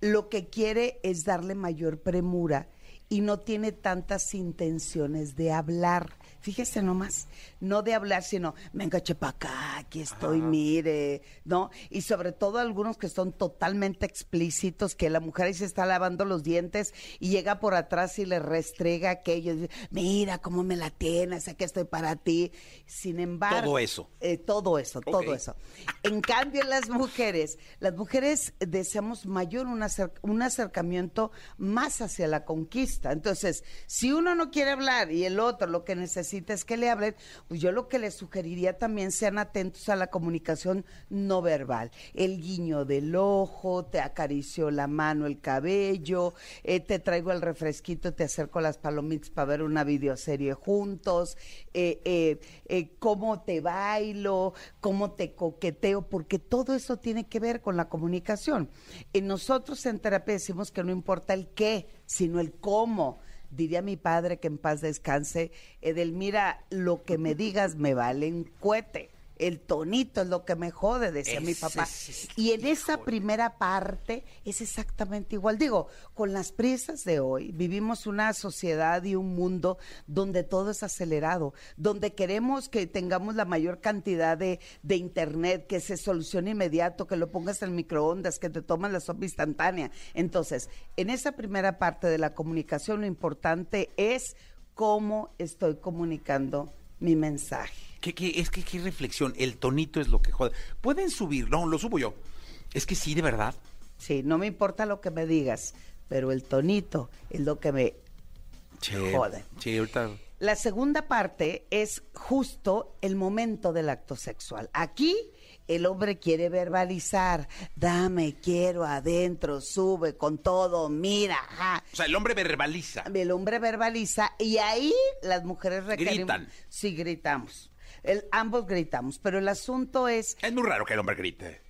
lo que quiere es darle mayor premura y no tiene tantas intenciones de hablar. Fíjese nomás, no de hablar, sino, venga, chepa acá, aquí estoy, mire, ¿no? Y sobre todo algunos que son totalmente explícitos, que la mujer ahí se está lavando los dientes y llega por atrás y le restrega aquello, mira cómo me la tienes, aquí estoy para ti. Sin embargo... Todo eso. eh, todo eso, todo eso. En cambio, las mujeres, las mujeres deseamos mayor un, acer- un acercamiento más hacia la conquista. Entonces, si uno no quiere hablar y el otro lo que necesita es que le hablen, pues yo lo que les sugeriría también sean atentos a la comunicación no verbal. El guiño del ojo, te acaricio la mano, el cabello, eh, te traigo el refresquito, te acerco las palomitas para ver una videoserie juntos, eh, eh, eh, cómo te bailo, cómo te coqueteo, porque todo eso tiene que ver con la comunicación. Y nosotros en terapia decimos que no importa el qué, sino el cómo. Diría mi padre que en paz descanse, Edelmira, lo que me digas me vale un cohete. El tonito es lo que me jode, decía mi papá. es- Y en esa primera parte es exactamente igual. Digo, con las prisas de hoy vivimos una sociedad y un mundo donde todo es acelerado, donde queremos que tengamos la mayor cantidad de, de internet, que se solucione inmediato, que lo pongas en microondas, que te tomas la sopa instantánea. Entonces, en esa primera parte de la comunicación, lo importante es cómo estoy comunicando mi mensaje. ¿Qué, qué- es que qué reflexión, el tonito es lo que jode. Pueden subir, no, lo subo yo. Es que sí, de verdad. Sí, no me importa lo que me digas, pero el tonito es lo que me Sí, Jode. Sí, ahorita. La segunda parte es justo el momento del acto sexual. Aquí el hombre quiere verbalizar, dame, quiero adentro, sube con todo, mira, ajá. O sea, el hombre verbaliza. El hombre verbaliza y ahí las mujeres requerimos. Gritan. Sí, gritamos. El- ambos gritamos, pero el asunto es Es muy raro que el hombre grite.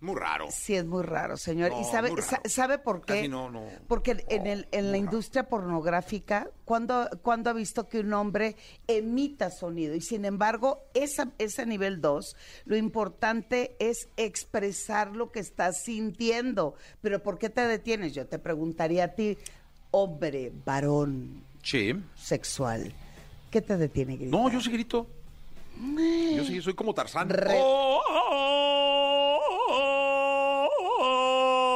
Muy raro. Sí, es muy raro, señor. No, ¿Y sabe, sa- sabe por qué? Casi no, no. Porque en, el, en la industria pornográfica, ¿cuándo, cuándo ha visto que un hombre emita sonido? Y sin embargo, esa, ese nivel 2, lo importante es expresar lo que estás sintiendo. Pero ¿por qué te detienes? Yo te preguntaría a ti, hombre, varón, Sí. sexual, ¿qué te detiene, gritar? No, yo sí grito. Yo sí, soy como Tarzán. Re-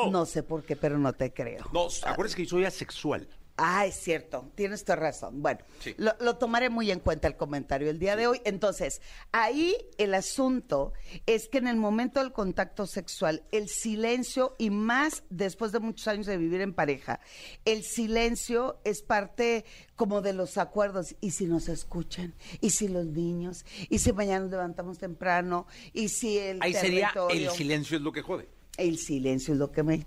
Oh. No sé por qué, pero no te creo. No, acuérdense que soy asexual. Ah, es cierto, tienes toda razón. Bueno, Sí. lo, lo tomaré muy en cuenta el comentario el día de hoy. Entonces, ahí el asunto es que en el momento del contacto sexual, el silencio, y más después de muchos años de vivir en pareja, el silencio es parte como de los acuerdos. ¿Y si nos escuchan? ¿Y si los niños? ¿Y si mañana nos levantamos temprano? ¿Y si el Ahí sería el silencio es lo que jode. El silencio es lo que me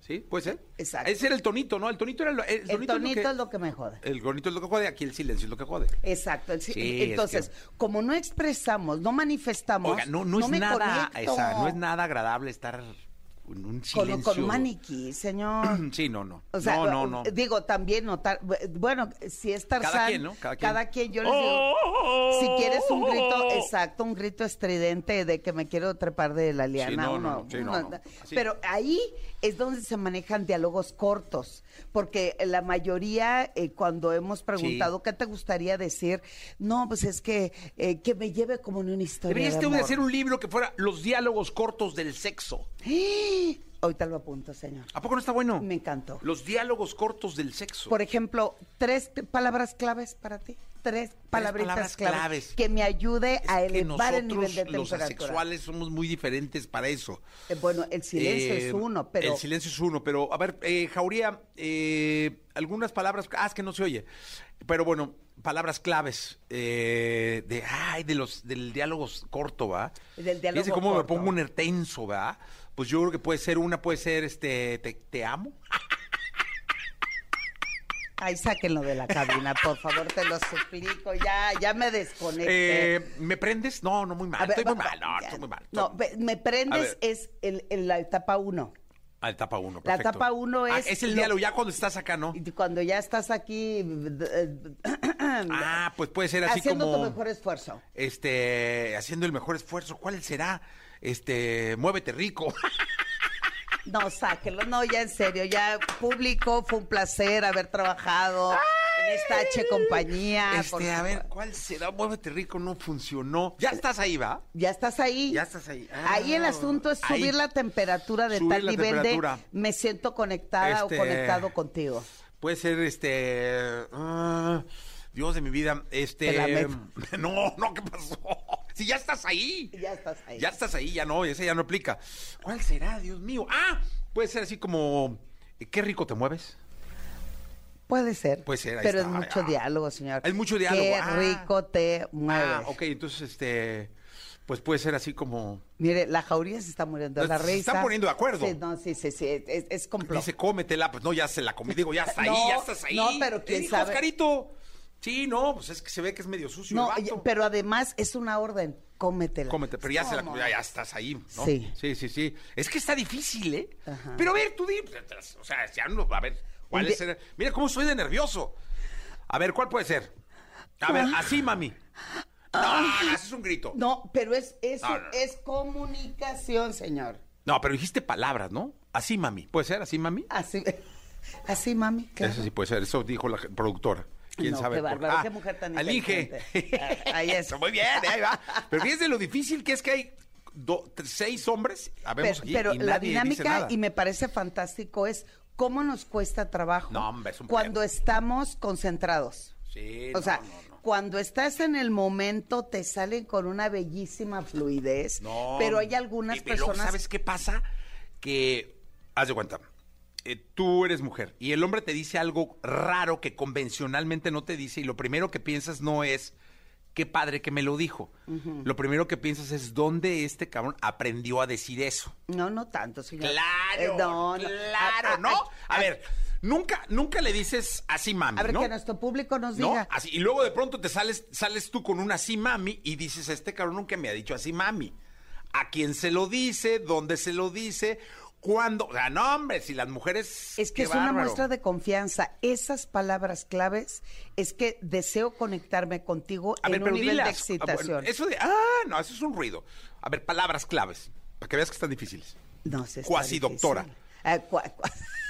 ¿Sí? ¿Puede ser? Exacto. Ese era el tonito, ¿no? El tonito era lo, el, El tonito tonito es lo es lo que me jode. el tonito es lo que jode, aquí el silencio es lo que jode. Exacto. el es Entonces, que- como no expresamos, no manifestamos, Oiga, no, no, es me nada, esa, no es nada agradable estar en un con, silencio. con un maniquí, señor. Sí, no, no. O sea, no, no, no. digo, también notar, bueno, si es Tarzán, Cada quien, ¿no? Cada quien. yo les digo, si quieres un grito, exacto, un grito estridente de que me quiero trepar de la liana, no, uno- sí, no, uno- pero ahí es donde se manejan diálogos cortos, porque la mayoría, eh, cuando hemos preguntado, ¿qué te gustaría decir? No, pues es que, eh, que me lleve como en una historia Debería de hacer un libro que fuera Los diálogos cortos del sexo. Ahorita lo apunto, señor. ¿A poco no está bueno? Me encantó. Los diálogos cortos del sexo. Por ejemplo, tres palabras claves para ti. Tres palabritas palabras claves, claves. que me ayude a Es elevar el nivel de los temperatura. asexuales, somos muy diferentes para eso. Eh, bueno, el silencio Eh, es uno, pero El silencio es uno, pero a ver, eh, Jauría, eh, algunas palabras, ah, es que no se oye, pero bueno, palabras claves eh, de, ay, de los, del diálogo corto, ¿va? Del diálogo cómo me pongo un tenso, ¿va? Pues yo creo que puede ser una, puede ser, este, te, te amo. ay, sáquenlo de la cabina, por favor, te lo suplico. Ya, ya me desconecté. Eh, ¿Me prendes? No, no, muy mal, A ver, estoy muy va- mal, no, ya. estoy muy mal. No, me prendes es el, el- la etapa uno. Ah, etapa uno, La perfecto. etapa uno Ah, es es el lo- diálogo, ya cuando estás acá, ¿no? Y cuando ya estás aquí eh, Ah, pues puede ser así haciendo como... tu mejor esfuerzo. este, haciendo el mejor esfuerzo. ¿Cuál será? Este, muévete rico. No, sáquenlo. No, ya en serio, ya público, fue un placer haber trabajado en esta H compañía. por Este, a ver. ¿cuál será? Muévete rico, no funcionó. Ya estás ahí, ¿va? Ya estás ahí. Ya estás ahí. ahí el Ah, asunto es ahí. subir la temperatura de Subir tal la nivel temperatura. de me siento conectada Este- o conectado contigo. Puede ser, este, ah, Dios de mi vida, este, no, no, ¿qué pasó? Si ya estás ahí. Ya estás ahí. Ya estás ahí, ya no, ese ya no aplica. ¿Cuál será, Dios mío? Ah, puede ser así como, qué rico te mueves. Puede ser. Puede ser, ahí Pero está, es mucho ah. diálogo, señor. Es mucho diálogo, Qué ah. rico te mueves. Ah, ok, entonces, este, pues puede ser así como, Mire, la jauría se está muriendo de la Se risa. están poniendo de acuerdo. Sí, no, sí, sí, sí. Es, es complot. dice, cómetela, pues no, ya se la comí, digo, ya está ahí, No, ya estás ahí. no, pero quién dijo sabe. Oscarito. Sí, no, pues es que se ve que es medio sucio No, el vato. pero además es una orden. Cómetela. Cómete, pero ya, se la, ya, ya estás ahí, ¿no? Sí. Sí, sí, sí. Es que está difícil, ¿eh? Ajá. Pero a ver, tú di, o sea, ya no, a ver, ¿cuál es? el- Mira cómo soy de nervioso. A ver, ¿cuál puede ser? A ver, así, mami. No, no, no, ese es un grito. No, pero es eso No, no, no. es comunicación, señor. No, pero dijiste palabras, ¿no? Así, mami. ¿Puede ser así, mami? Así, así, mami. claro. Eso sí puede ser, eso dijo la productora. ¿Quién No, sabe? qué por- bárbaro, Ah, qué mujer tan Alige. inteligente. Ah, ahí es. Muy bien, ahí va. Pero fíjense lo difícil que es que hay do- seis hombres, habemos Pero, aquí, pero y la nadie dice dinámica, nada. y me parece fantástico, es cómo nos cuesta trabajo No, hombre, es un cuando pedo. estamos concentrados. Sí, O no, sea, no, cuando estás en el momento te salen con una bellísima fluidez, No. pero hay algunas Y- personas ¿Sabes qué pasa? Que, haz de cuenta, eh, tú eres mujer y el hombre te dice algo raro que convencionalmente no te dice y lo primero que piensas no es, qué padre que me lo dijo. Lo primero que piensas es, ¿dónde este cabrón aprendió a decir eso? No, no tanto, señor. Claro, Eh, no, no. claro, Ah, ah, ¿no? ah, A ver, nunca, nunca le dices así mami, A ver, ¿no? que nuestro público nos ¿No? diga. Así, y luego de pronto te sales, sales tú con un así mami y dices, este cabrón nunca me ha dicho así mami. ¿A quién se lo dice? ¿Dónde se lo dice? ¿Cuándo? O sea, no, hombre, si las mujeres... Es que es una muestra de confianza. Esas palabras claves es que deseo conectarme contigo A en ver, un nivel de. Ah, bueno, excitación. eso de... Ah, no, eso es un ruido. A ver, palabras claves, para que veas que están difíciles. No sé. está Cuasi doctora. Cua- cua-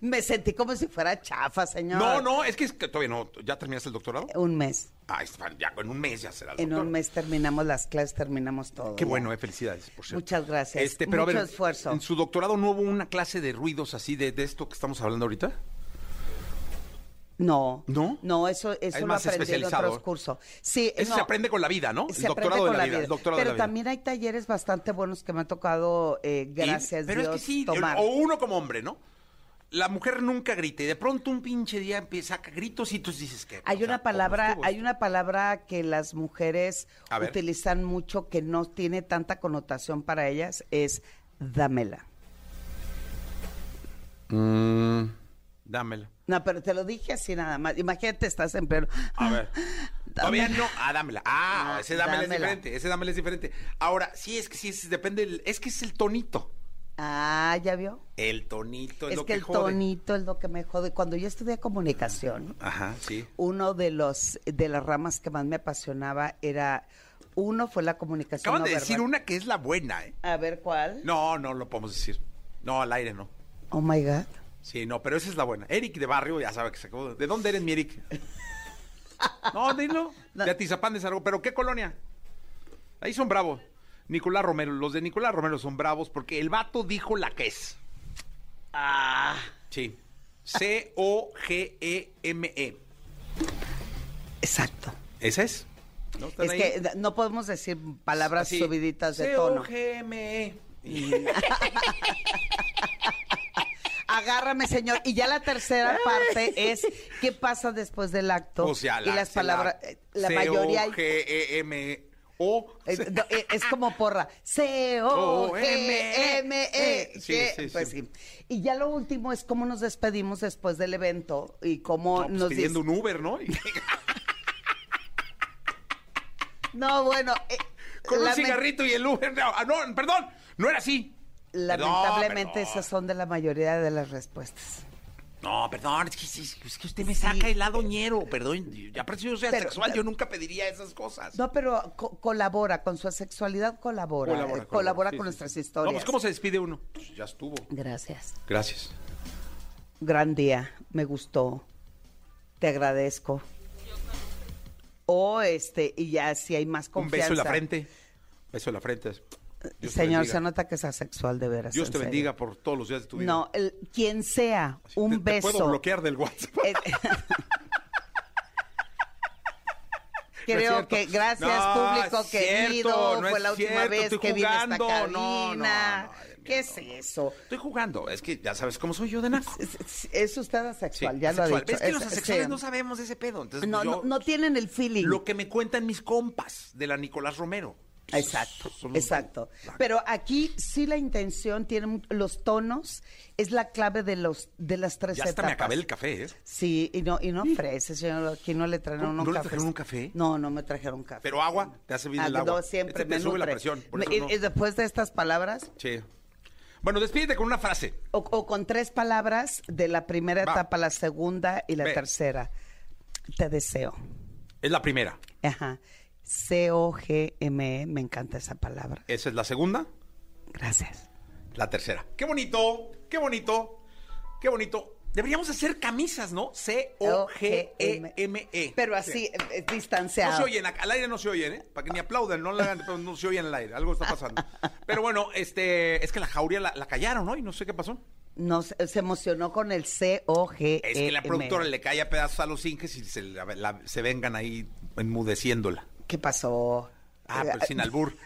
Me sentí como si fuera chafa, señor. No, no, es que, es que todavía no... ¿Ya terminaste el doctorado? Un mes. Ah, ya en un mes ya será el En doctor. un mes terminamos las clases, terminamos todo. Qué ya. bueno, eh, felicidades, por cierto. Muchas gracias. Este, pero a Mucho ver, esfuerzo. ¿En su doctorado no hubo una clase de ruidos así de, de esto que estamos hablando ahorita? No. ¿No? No, eso, eso Es lo más aprendí en otros cursos. Sí, Eso no, se aprende con la vida, ¿no? el doctorado de con la, vida. de Pero la vida. también hay talleres bastante buenos que me ha tocado, eh, Y- gracias pero Dios, es que sí, tomar. o uno como hombre, ¿no? La mujer nunca grita y de pronto un pinche día empieza a gritos y tú dices que... Hay una palabra, hay una palabra que las mujeres utilizan mucho que no tiene tanta connotación para ellas, es dámela. Mm, dámela. No, pero te lo dije así nada más. Imagínate, estás en pleno. A ver. Todavía no. Ah, dámela. Ah, ese dámela, es diferente. Ese dámela es diferente. Ahora, sí, es que sí, es- depende. del- es que es el tonito. Ah, ¿ya vio? El tonito es, Es lo que que, el jode. tonito es lo que me jode. Cuando yo estudié comunicación, Ajá, sí. uno de los de las ramas que más me apasionaba era uno fue la comunicación Acaban no de decir una que es la buena, ¿eh? A ver cuál. No, no lo podemos decir. No, al aire no. Oh my god. Sí, no, pero esa es la buena. Eric de Barrio, ya sabe que se acabó. ¿De dónde eres, mi Eric? No, dilo. De Atizapán de Zaragoza. ¿Pero qué colonia? Ahí son bravos. Nicolás Romero. Los de Nicolás Romero son bravos porque el vato dijo la que es. Ah, Sí. C-O-G-E-M-E. exacto. E. ¿Esa es? ¿No? ¿Están Es ahí? que no podemos decir palabras Así. subiditas de tono. C-O-G-M-E. Agárrame, señor. Y ya la tercera parte es qué pasa después del acto. O sea, y las palabras, eh, la mayoría hay- C-O-G-E-M-E. O. Eh, eh, es como porra. C-O-G-M-E. Sí, que- sí, Pues sí. Y ya lo último es cómo nos despedimos después del evento y cómo No, pues nos pidiendo dice- un Uber, ¿no? No, bueno. eh, Con un cigarrito y el Uber. No, ah, no, perdón, no era así. Lamentablemente Perdón, esas son de la mayoría de las respuestas. No, perdón, es que, es que usted me saca el lado ñero. Perdón, ya parece que yo sea Pero- sexual, yo nunca pediría esas cosas. No, pero co- colabora con su asexualidad, colabora. Colabora, eh, colabora sí, con sí, nuestras historias. No, pues, ¿cómo se despide uno? Pues, ya estuvo. Gracias. Gracias. Gran día, me gustó. Te agradezco. O este, y ya si hay más Un confianza. beso en la frente. Beso en la frente. Dios te Señor, se nota que es asexual de veras. Dios te bendiga por todos los días de tu vida. No, el, quien sea, un Te- te beso. puedo bloquear del WhatsApp. Eh, Creo No que gracias No, público es cierto, querido, no fue es la última cierto, vez que vine a esta jugando. cabina. ¿Qué es eso? Estoy jugando. Es que ya sabes cómo soy yo de naco. Es, es- usted asexual, Sí, ya lo ha dicho. Es que los Es- asexuales sí. no sabemos ese pedo. Entonces, No, yo- no, no tienen el feeling. Lo que me cuentan mis compas de la Nicolás Romero. Exacto, exacto. Pero aquí sí la intención tiene los tonos es la clave de los de las tres Ya hasta me etapas. acabé el café, ¿eh? Sí, y no y no ofrece, señor, aquí no le trajeron ¿No un le café. trajeron un café? No, no me trajeron café. Pero agua, te hace bien Ah, el no, agua. siempre Este te me sube la presión. Por Me- eso y, no. y después de estas palabras Sí. Bueno, despídete con una frase. o, o con tres palabras de la primera Va. etapa, la segunda y la Ve. tercera. Te deseo. Es la primera. Ajá. C O G M E, me encanta esa palabra. Esa es la segunda. Gracias. La tercera. Qué bonito, qué bonito, qué bonito. Deberíamos hacer camisas, ¿no? C-O-G-E-M-E. Pero así, eh, distanciado. No se oyen, al aire no se oyen, ¿eh? Para que ni aplaudan, no, la hagan, pero no se oyen al aire, algo está pasando. Pero bueno, este, es que la jauría la, la callaron, ¿no? Y no sé qué pasó. No, se se emocionó con el C-O-G-E-M. Es que la productora le cae a pedazos a los inges y se, la- la- se vengan ahí enmudeciéndola. ¿Qué pasó? Ah, pues sin albur.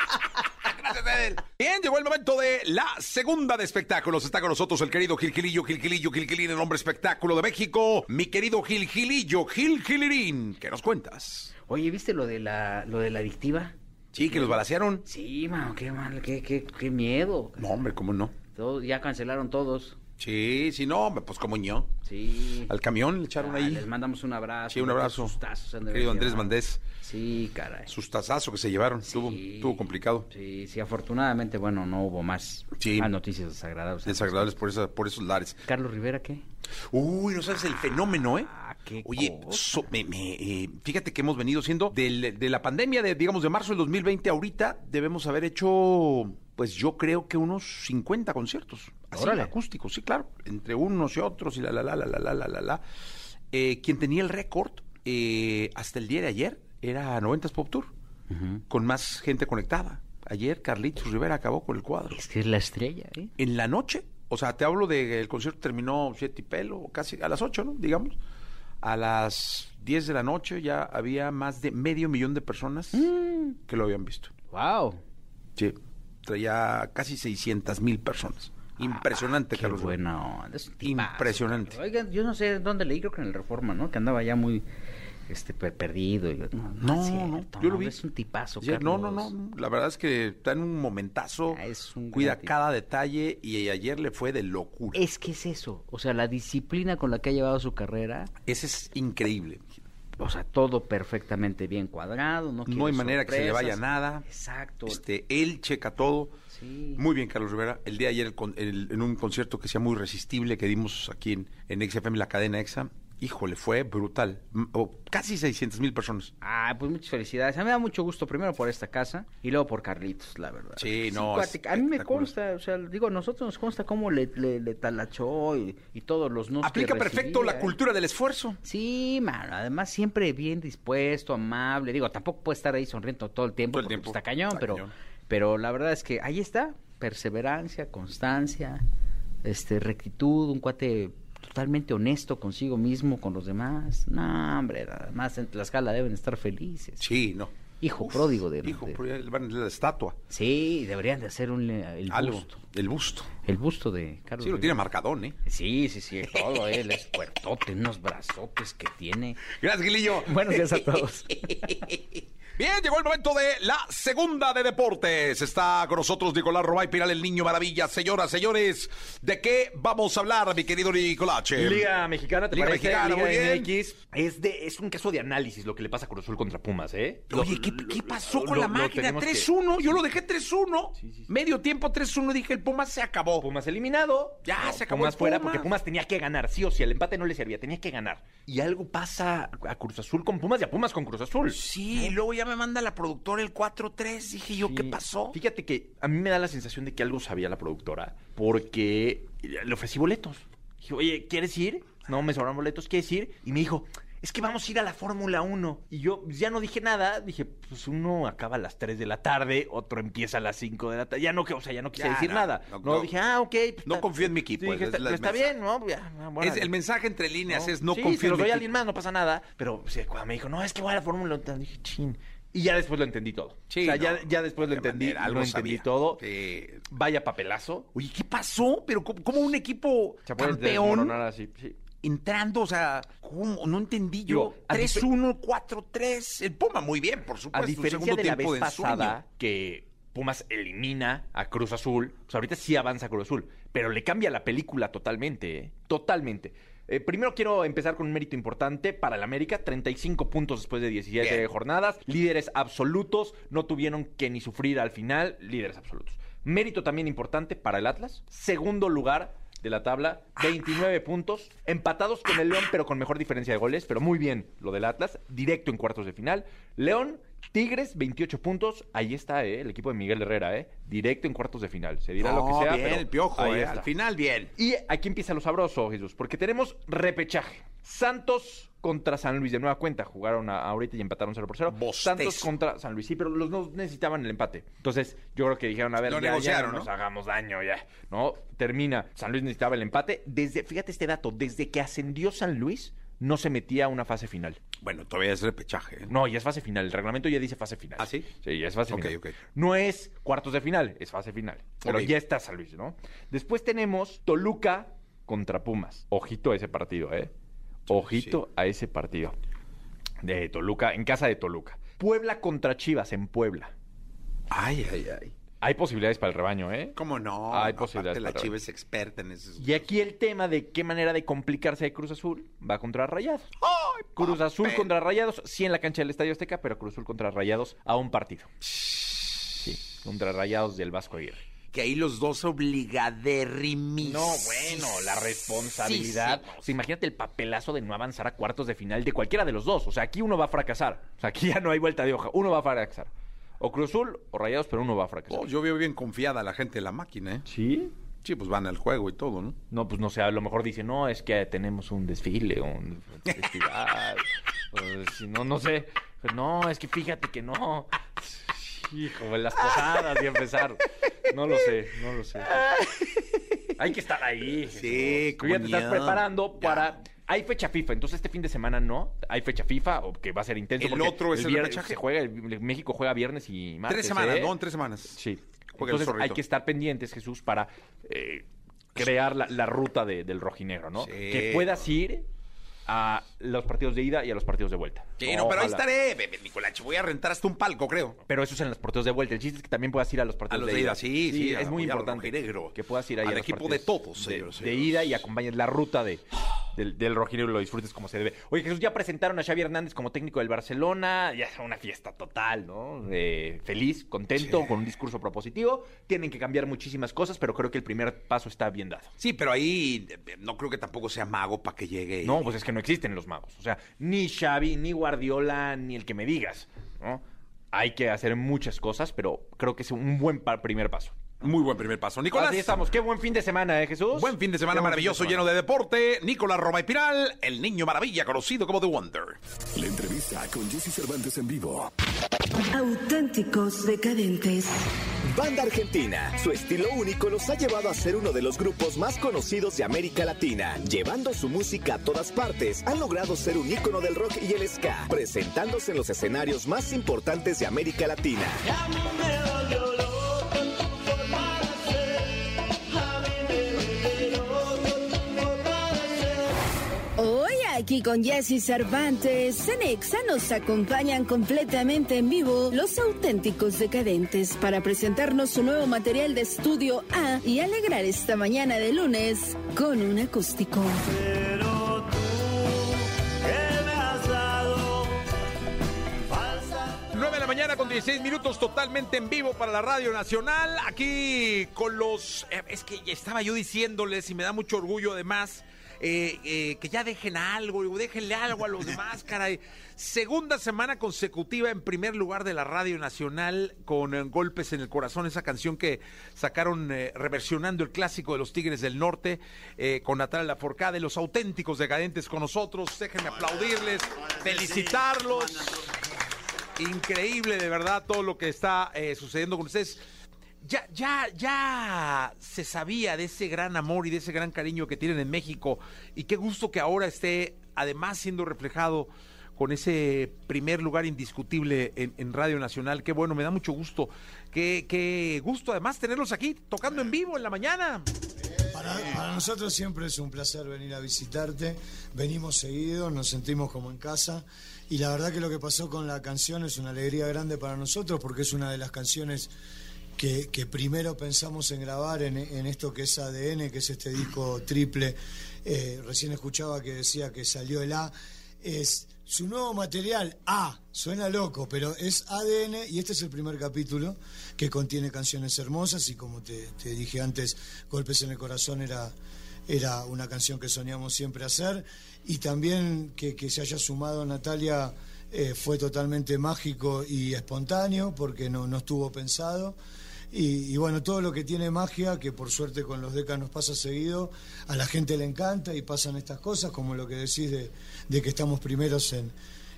Gracias, Edel. Bien, llegó el momento de la segunda de espectáculos. Está con nosotros el querido Gil Gilillo, Gil Gilillo, Gil Gilín, el hombre espectáculo de México. Mi querido Gil Gilillo, Gil Gilirín. ¿Qué nos cuentas? Oye, ¿viste lo de la, lo de la adictiva? Sí, que los balacearon. Sí, mano, qué mal, qué, qué, qué miedo. No, hombre, ¿cómo no? Todo- ya cancelaron todos. Sí, sí, no, pues como ño. Sí. Al camión le echaron Ah, ahí. Les mandamos un abrazo. Sí, un abrazo. Sustazos Querido Andrés. Mandés. Sí, caray. Sustazazo que se llevaron. Estuvo, Sí. estuvo complicado. Sí, sí, afortunadamente, bueno, no hubo más, Sí. más noticias desagradables. Desagradables por, esa, por esos lares. Carlos Rivera, ¿qué? Uy, no sabes el fenómeno, ¿eh? Ah, qué Oye, so- me- me, eh, fíjate que hemos venido siendo del- de la pandemia, de, digamos, de marzo del 2020 ahorita, debemos haber hecho, pues yo creo que unos 50 conciertos, así acústicos, sí, claro, entre unos y otros y la, la, la, la, la, la, la, la. Eh, quien tenía el récord eh, hasta el día de ayer era 90 Pop Tour, con más gente conectada. Ayer Carlitos Rivera acabó con el cuadro. Es que es la estrella, ¿eh? En la noche, o sea, te hablo de el concierto terminó siete y pelo, casi a las ocho ¿no? Digamos. A las 10 de la noche ya había más de medio millón de personas mm. que lo habían visto. ¡Wow! Sí traía casi 600 mil personas. Impresionante, Qué Carlos. Onda, es un tipazo, Impresionante. Oigan, yo no sé dónde leí, creo que en el Reforma, ¿no? Que andaba ya muy este per- perdido. y- no, no, No, yo lo vi. Es un tipazo, Sí, no, no, no. La verdad es que está en un momentazo. Ah, es un cuida cada detalle y ayer le fue de locura. Es que es eso. O sea, la disciplina con la que ha llevado su carrera, Ese es increíble. O sea, todo perfectamente bien cuadrado. No, hay manera que se le vaya nada. Exacto. Este, él checa todo. Sí. Muy bien, Carlos Rivera. El día de ayer el- en un concierto que sea muy resistible que dimos aquí en, en XFM, la cadena EXA, híjole, fue brutal. O casi 600 mil personas. Ah, pues muchas felicidades. A mí me da mucho gusto primero por esta casa y luego por Carlitos, la verdad. Sí, no, es a mí me consta, o sea, digo, a nosotros nos consta cómo le, le, le talachó y, y todos los que Aplica perfecto la ¿eh? cultura del esfuerzo. Sí, mano, además siempre bien dispuesto, amable. Digo, tampoco puede estar ahí sonriendo todo el tiempo, Todo el porque tiempo. está cañón, Está pero, cañón. pero la verdad es que ahí está, perseverancia, constancia, este, rectitud, un cuate totalmente honesto consigo mismo, con los demás. No, hombre, además en Tlaxcala deben estar felices. Sí, no. Hijo Uf, pródigo de... Hijo, de- van a dar la estatua. Sí, deberían de hacer un, eh, el Algo. busto. El busto. El busto de Carlos. Sí, lo Rivera. tiene marcadón, ¿eh? Sí, sí, sí, todo él es puertote, unos brazotes que tiene. Gracias, Guilillo. Buenos días a todos. Bien, llegó el momento de la segunda de deportes. Está con nosotros Nicolás Robay Piral, el niño maravilla. Señoras, señores, ¿de qué vamos a hablar, mi querido Nicolache? Liga Mexicana, ¿te Liga parece? Mexicana, Liga muy bien. MX. Es, de, es un caso de análisis lo que le pasa a Cruz Azul contra Pumas, ¿eh? Oye, ¿qué, lo- qué pasó lo- con lo- la máquina? tenemos que- 3-1. Yo lo dejé 3-1. Sí, sí, sí. Medio tiempo 3-1. Dije, el Pumas se acabó. Pumas eliminado. Ya, se acabó Pumas el fuera Pumas. porque Pumas tenía que ganar, sí o sí. El empate no le servía, tenía que ganar. Y algo pasa a Cruz Azul con Pumas y a Pumas con Cruz Azul. Sí, y luego ya me manda la productora el 4-3. Dije yo, ¿qué pasó? Fíjate que a mí me da la sensación de que algo sabía la productora porque le ofrecí boletos. Dije, oye, ¿quieres ir? No, me sobraron boletos, ¿quieres ir? Y me dijo, es que vamos a ir a la Fórmula 1. Y yo ya no dije nada, dije, pues uno acaba a las 3 de la tarde, otro empieza a las 5 de la tarde. Ya no, que- o sea, ya no quise Ya, decir no, nada. no, No, no. dije, ah, ok. pues No está- confío en mi equipo, Sí, dije, es está, bien, ¿no? Ya, bueno. Es el mensaje entre líneas es no sí, confío en los mi doy a equipo. alguien más, no pasa nada. Pero o sea, cuando me dijo, no, es que voy a la Fórmula 1, dije, chin. Y ya después lo entendí todo. Sí, o sea, no. ya, ya después lo entendí, manera, lo algo entendí todo. Sí. Vaya papelazo. Oye, ¿qué pasó? Pero ¿cómo, cómo un equipo Se puede campeón así, sí. entrando? O sea, ¿cómo? No entendí yo. Digo, a 3-1, 4-3. El Puma muy bien, por supuesto. A diferencia de la vez de pasada, que Pumas elimina a Cruz Azul, pues ahorita sí avanza Cruz Azul, pero le cambia la película totalmente, ¿eh? Totalmente. Eh, primero quiero empezar con un mérito importante para el América, 35 puntos después de 17 Bien. jornadas, líderes absolutos, no tuvieron que ni sufrir al final, líderes absolutos. Mérito también importante para el Atlas, segundo lugar de la tabla, 29 puntos, empatados con el León, pero con mejor diferencia de goles, pero muy bien lo del Atlas, directo en cuartos de final. León, Tigres, 28 puntos, ahí está eh, el equipo de Miguel Herrera, eh, directo en cuartos de final. Se dirá lo que sea, bien, pero el piojo, ahí eh, está. al final bien. Y aquí empieza lo sabroso, Jesús, porque tenemos repechaje. Santos contra San Luis de nueva cuenta. Jugaron a- ahorita y empataron 0 por 0. Bostezo. Santos contra San Luis. Sí, pero los dos necesitaban el empate. Entonces, yo creo que dijeron, a ver, Lo ya, no nos ¿no? hagamos daño, ya. No, termina. San Luis necesitaba el empate. Desde, fíjate este dato, desde que ascendió San Luis, no se metía a una fase final. Bueno, todavía es repechaje. ¿eh? No, ya es fase final. El reglamento ya dice fase final. ¿Ah, sí? Sí, ya es fase Ok, final. ok. No es cuartos de final, es fase final. Pero ya está San Luis, ¿no? Después tenemos Toluca contra Pumas. Ojito a ese partido, ¿eh? Ojito a ese partido. De Toluca, en casa de Toluca. Puebla contra Chivas en Puebla. Ay, ay, ay. Hay posibilidades para el rebaño, ¿eh? ¿Cómo no? Hay Aparte, posibilidades la para Chiva es experta en eso. Y aquí el tema de qué manera de complicarse de Cruz Azul va contra Rayados. Cruz Azul papel. contra Rayados, sí en la cancha del Estadio Azteca, pero Cruz Azul contra Rayados a un partido. Sí, contra Rayados del Vasco Aguirre. Que ahí los dos obligaderrimis. No, bueno, la responsabilidad. O sea, imagínate el papelazo de no avanzar a cuartos de final de cualquiera de los dos. O sea, aquí uno va a fracasar. O sea, aquí ya no hay vuelta de hoja. Uno va a fracasar. O Cruz Azul o Rayados, pero uno va a fracasar. Oh, yo veo bien confiada a la gente de la máquina, ¿eh? ¿Sí? Sí, pues van al juego y todo, ¿no? No, pues no sé, a lo mejor dice, no, es que tenemos un desfile, un festival. si no, no sé. No, es que fíjate que no. Hijo, las posadas y empezar. No lo sé, no lo sé. Hay que estar ahí. Sí, Tú ya te estás preparando Ya. para. Hay fecha FIFA, entonces este fin de semana no. Hay fecha FIFA, o que va a ser intenso. El otro es el viernes repechaje. se juega, el- México juega viernes y martes. Tres semanas, ¿eh? ¿no? En tres semanas. Sí. Juega Entonces hay que estar pendientes, Jesús, para eh, crear la, la ruta de- del rojinegro, ¿no? Sí. Que puedas ir a los partidos de ida y a los partidos de vuelta. Sí, no, pero ahí Ojalá. estaré, Nicolache. Voy a rentar hasta un palco, creo. Pero eso es en los partidos de vuelta. El chiste es que también puedas ir a los A partidos los de de ida. sí, sí. a es muy apoyar al importante rojinegro. que puedas ir ahí Al a los equipo de partidos todos, de, señores, de señores. ida y acompañes la ruta de, del, del rojinegro y lo disfrutes como se debe. Oye, Jesús, ya presentaron a Xavi Hernández como técnico del Barcelona. Ya es una fiesta total, ¿no? Eh, feliz, contento, con un discurso propositivo. Tienen que cambiar muchísimas cosas, pero creo que el primer paso está bien dado. Sí, pero ahí eh, no creo que tampoco sea mago para que llegue. y- No, pues es que no existen los magos. O sea, ni Xavi, ni Guardiola, ni el que me digas, ¿no? Hay que hacer muchas cosas, pero creo que es un buen pa- primer paso. Muy buen primer paso. Nicolás. Así estamos. Qué buen fin de semana, ¿eh, Jesús? Buen fin de semana Qué maravilloso, lleno de deporte. Nicolás Roma y Piral, el niño maravilla, conocido como The Wonder. La entrevista con Jesse Cervantes en vivo. Auténticos decadentes. Banda Argentina. Su estilo único los ha llevado a ser uno de los grupos más conocidos de América Latina. Llevando su música a todas partes, han logrado ser un ícono del rock y el ska, presentándose en los escenarios más importantes de América Latina. Aquí con Jesse Cervantes, en Exa nos acompañan completamente en vivo los auténticos decadentes para presentarnos su nuevo material de estudio A y alegrar esta mañana de lunes con un acústico. 9 de la mañana con 16 minutos totalmente en vivo para la Radio Nacional. Aquí con los... eh, es que estaba yo diciéndoles y me da mucho orgullo además eh, eh, que ya dejen algo, déjenle algo a los demás. Segunda semana consecutiva en primer lugar de la Radio Nacional con eh, Golpes en el Corazón, esa canción que sacaron eh, reversionando el clásico de los Tigres del Norte con Natalia Laforcade, los auténticos decadentes con nosotros. Déjenme aplaudirles, felicitarlos. Increíble, de verdad, todo lo que está sucediendo con ustedes. Ya, ya, ya se sabía de ese gran amor y de ese gran cariño que tienen en México. Y qué gusto que ahora esté, además, siendo reflejado con ese primer lugar indiscutible en, en Radio Nacional. Qué bueno, me da mucho gusto. Qué, qué gusto, además, tenerlos aquí tocando en vivo en la mañana. Para, para nosotros siempre es un placer venir a visitarte. Venimos seguidos, nos sentimos como en casa. Y la verdad que lo que pasó con la canción es una alegría grande para nosotros porque es una de las canciones que, que primero pensamos en grabar en, en esto que es ADN, que es este disco triple. Eh, recién escuchaba que decía que salió el A. Es su nuevo material, A, suena loco, pero es ADN y este es el primer capítulo que contiene canciones hermosas y como te, te dije antes, Golpes en el Corazón era, era una canción que soñamos siempre hacer y también que, que se haya sumado Natalia eh, fue totalmente mágico y espontáneo porque no, no estuvo pensado. Y, y bueno, todo lo que tiene magia, que por suerte con los decas nos pasa seguido, a la gente le encanta y pasan estas cosas, como lo que decís de, de que estamos primeros en,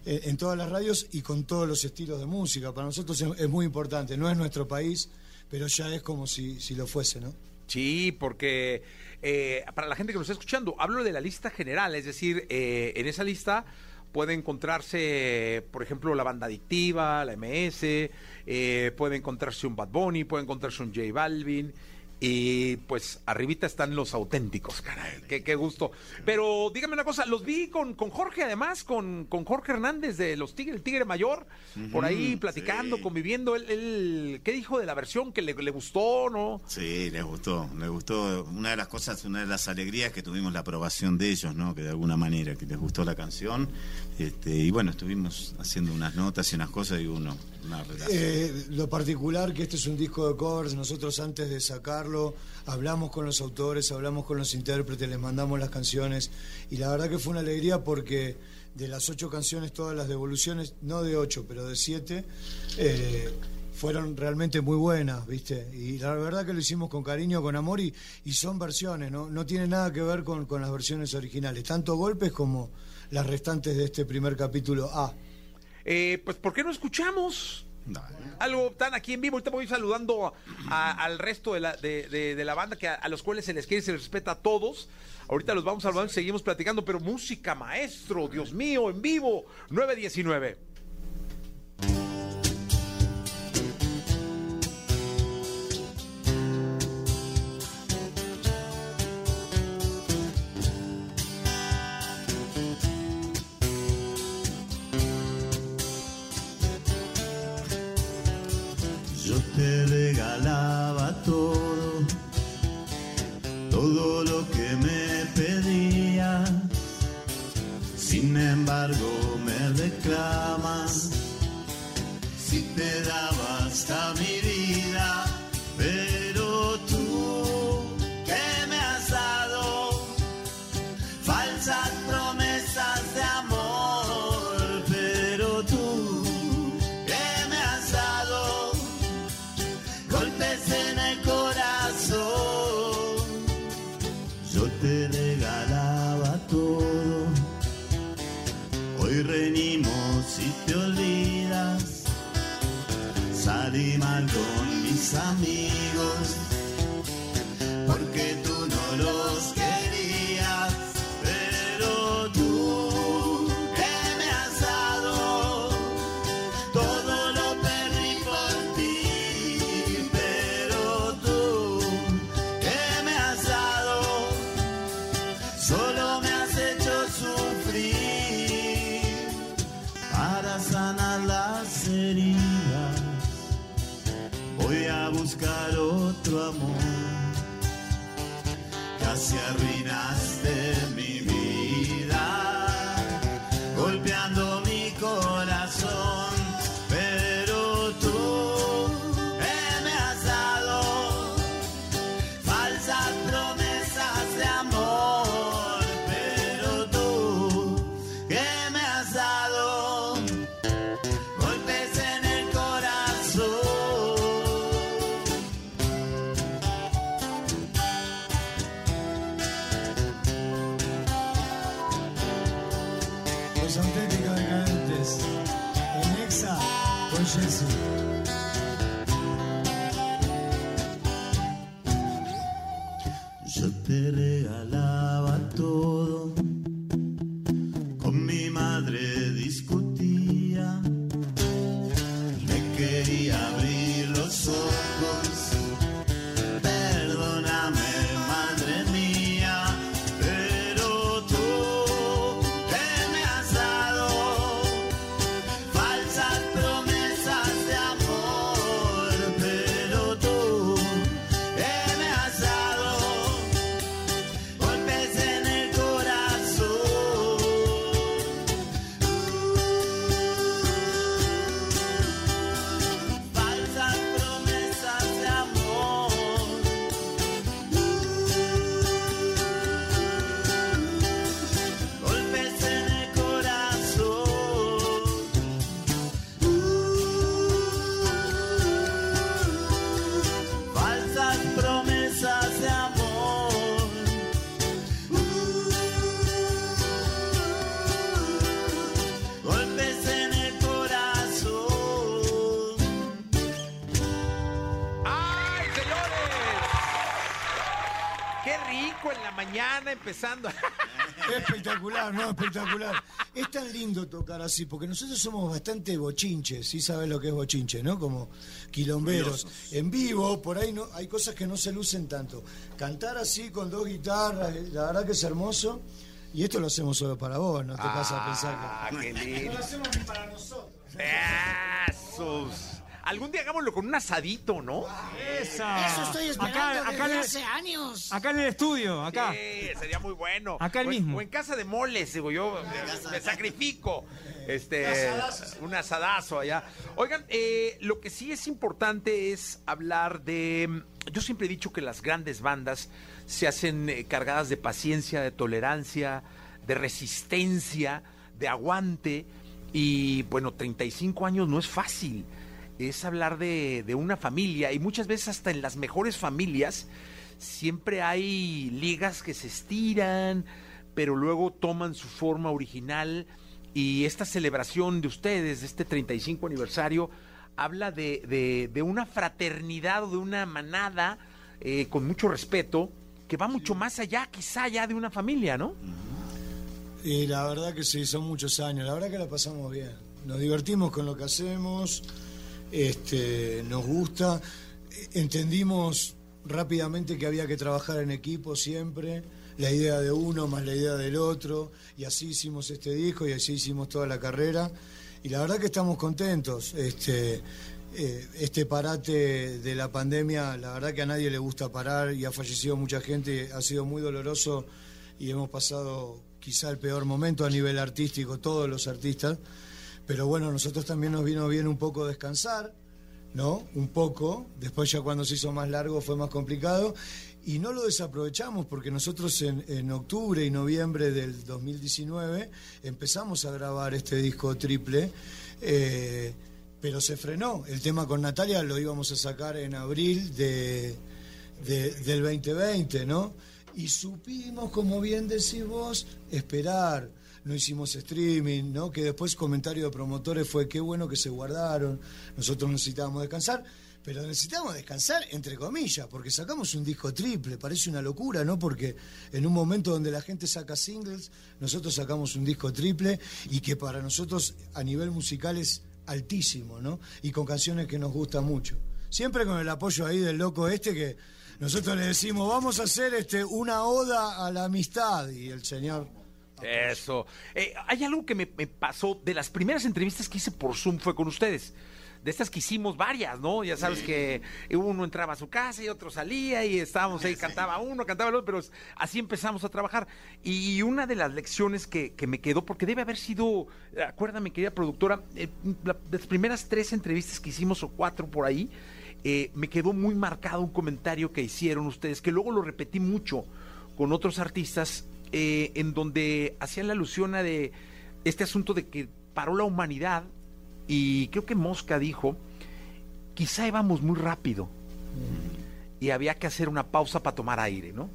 en, todas las radios y con todos los estilos de música. Para nosotros es, es muy importante, no es nuestro país, pero ya es como si, si lo fuese, ¿no? Sí, porque eh, para la gente que nos está escuchando, hablo de la lista general, es decir, eh, en esa lista puede encontrarse, por ejemplo, la banda adictiva, la MS, eh, puede encontrarse un Bad Bunny, puede encontrarse un J Balvin. Y pues arribita están los auténticos, caray, qué, qué gusto. Pero dígame una cosa, los vi con, con Jorge además, con, con Jorge Hernández de los Tigres, el Tigre Mayor, por ahí platicando, conviviendo. Él, él- ¿Qué dijo de la versión? ¿Que le, le gustó, no? Sí, les gustó, les gustó. Una de las cosas, una de las alegrías que tuvimos la aprobación de ellos, ¿no? Que de alguna manera, que les gustó la canción. Este, y bueno, estuvimos haciendo unas notas y unas cosas y uno, una relación. Eh, lo particular que este es un disco de covers, nosotros antes de sacarlo hablamos con los autores, hablamos con los intérpretes, les mandamos las canciones y la verdad que fue una alegría porque de las ocho canciones, todas las devoluciones, no de ocho, pero de siete, eh, fueron realmente muy buenas, ¿viste? Y la verdad que lo hicimos con cariño, con amor y, y son versiones, ¿no? No tiene nada que ver con, con las versiones originales, tanto golpes como las restantes de este primer capítulo A. Eh, pues, ¿por qué no escuchamos Algo tan aquí en vivo, ahorita voy saludando a- al resto de la, de, de- de la banda que a, a los cuales se les quiere y se les respeta a todos. Ahorita los vamos saludando y seguimos platicando, pero música, maestro, Dios mío, en vivo, 919. Todo, todo lo que me pedías. Sin embargo me reclamas si te daba hasta mi vida. Empezando! Espectacular, no, espectacular. Es tan lindo tocar así, porque nosotros somos bastante bochinches, sí sabes lo que es bochinche, ¿no? Como quilomberos. En vivo, por ahí no, hay cosas que no se lucen tanto. Cantar así con dos guitarras, eh, la verdad que es hermoso. Y esto lo hacemos solo para vos, no te vas a pensar que. Ah, qué lindo. No lo hacemos ni para nosotros. ¡Esos! Algún día hagámoslo con un asadito, ¿no? Esa. Eso estoy esperando Acá- desde hace años. Acá en el estudio, acá. Sí, sería muy bueno. Acá el O mismo. O en casa de moles, digo yo, me, me sacrifico. Este, un asadazo allá. Oigan, eh, lo que sí es importante es hablar de. Yo siempre he dicho que las grandes bandas se hacen eh, cargadas de paciencia, de tolerancia, de resistencia, de aguante. Y bueno, 35 años no es fácil. Es hablar de, de una familia y muchas veces hasta en las mejores familias siempre hay ligas que se estiran, pero luego toman su forma original y esta celebración de ustedes, de este 35 aniversario, habla de, de- de una fraternidad o de una manada eh, con mucho respeto que va mucho más allá, quizá ya de una familia, ¿no? Y la verdad que sí, son muchos años. La verdad que la pasamos bien. Nos divertimos con lo que hacemos, este, nos gusta. Entendimos rápidamente que había que trabajar en equipo siempre, la idea de uno más la idea del otro, y así hicimos este disco y así hicimos toda la carrera. Y la verdad que estamos contentos. Este, eh, este parate de la pandemia, la verdad que a nadie le gusta parar y ha fallecido mucha gente, ha sido muy doloroso y hemos pasado quizá el peor momento a nivel artístico, todos los artistas, pero bueno, nosotros también nos vino bien un poco descansar, ¿no? Un poco, después ya cuando se hizo más largo fue más complicado y no lo desaprovechamos porque nosotros en, en octubre y noviembre del 2019 empezamos a grabar este disco triple. eh, pero se frenó. El tema con Natalia lo íbamos a sacar en abril de, de- del 2020, ¿no? Y supimos, como bien decís vos, esperar. No hicimos streaming, ¿no? Que después comentario de promotores fue qué bueno que se guardaron. Nosotros necesitábamos descansar, pero necesitamos descansar entre comillas, porque sacamos un disco triple, parece una locura, ¿no? Porque en un momento donde la gente saca singles, nosotros sacamos un disco triple y que para nosotros a nivel musical es altísimo, ¿no? Y con canciones que nos gustan mucho. Siempre con el apoyo ahí del loco este que nosotros le decimos, vamos a hacer este una oda a la amistad y el señor Eso. Eh, hay algo que me, me pasó de las primeras entrevistas que hice por Zoom fue con ustedes. De estas que hicimos varias, ¿no? Ya sabes que uno entraba a su casa y otro salía y estábamos ahí, cantaba uno, cantaba el otro, pero así empezamos a trabajar. Y una de las lecciones que, que me quedó, porque debe haber sido, acuérdame, querida productora, eh, la- las primeras tres entrevistas que hicimos o cuatro por ahí, eh, me quedó muy marcado un comentario que hicieron ustedes, que luego lo repetí mucho con otros artistas, eh, en donde hacían la alusión a de este asunto de que paró la humanidad y creo que Mosca dijo, quizá íbamos muy rápido y había que hacer una pausa para tomar aire, ¿no?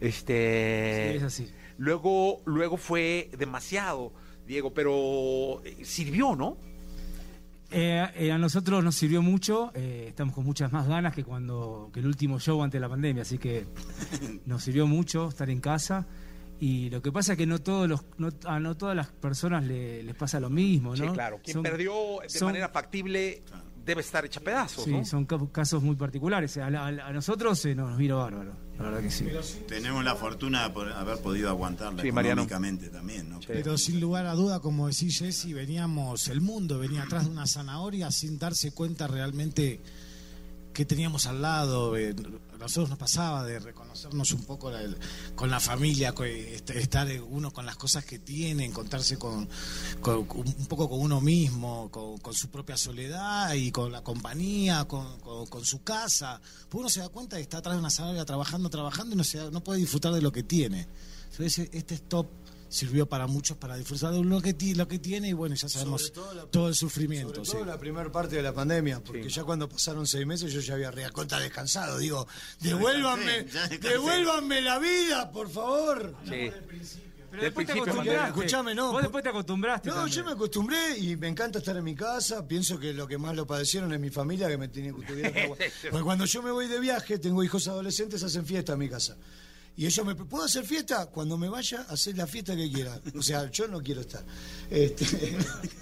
Este, Sí, es así. Luego, luego fue demasiado, Diego, pero eh, sirvió, ¿no? Eh, eh, a nosotros nos sirvió mucho, eh, estamos con muchas más ganas que cuando que el último show antes de la pandemia, así que nos sirvió mucho estar en casa. Y lo que pasa es que no todos los, no, a no todas las personas le- les pasa lo mismo, ¿no? Sí, claro. Quien Son- perdió de son- manera factible debe estar hecha pedazos, Sí, ¿no? son ca- casos muy particulares. A, la- nosotros eh, nos vino bárbaro, la verdad que sí. Tenemos la fortuna de haber podido aguantarla Sí, Mariano. económicamente también, ¿no? Pero sin lugar a duda, como decís Jessy, veníamos, el mundo venía atrás de una zanahoria sin darse cuenta realmente que teníamos al lado. eh, nosotros nos pasaba de reconocernos un poco con la familia, co- est- estar eh, uno con las cosas que tiene, encontrarse con, un poco con uno mismo, con, su propia soledad y con la compañía, con, su casa. Porque uno se da cuenta que está atrás de una zanahoria trabajando, trabajando y no, se no puede disfrutar de lo que tiene. Este stop sirvió para muchos para disfrutar de lo que, lo que tiene y bueno, ya sabemos todo, el sufrimiento. Sobre todo sí. la primera parte de la pandemia, porque ya cuando pasaron seis meses yo ya había recontra descansado. Digo, devuélvanme, devuélvanme la vida, por favor. Sí. Pero Del después te principio, acostumbraste. Escuchame, no. Vos después te acostumbraste. No, también. yo me acostumbré y me encanta estar en mi casa. Pienso que lo que más lo padecieron es mi familia, que me tenía que. Porque cuando yo me voy de viaje, tengo hijos adolescentes, hacen fiesta en mi casa. Y ellos me ¿puedo hacer fiesta? Cuando me vaya, hacer la fiesta que quiera. O sea, yo no quiero estar. Este,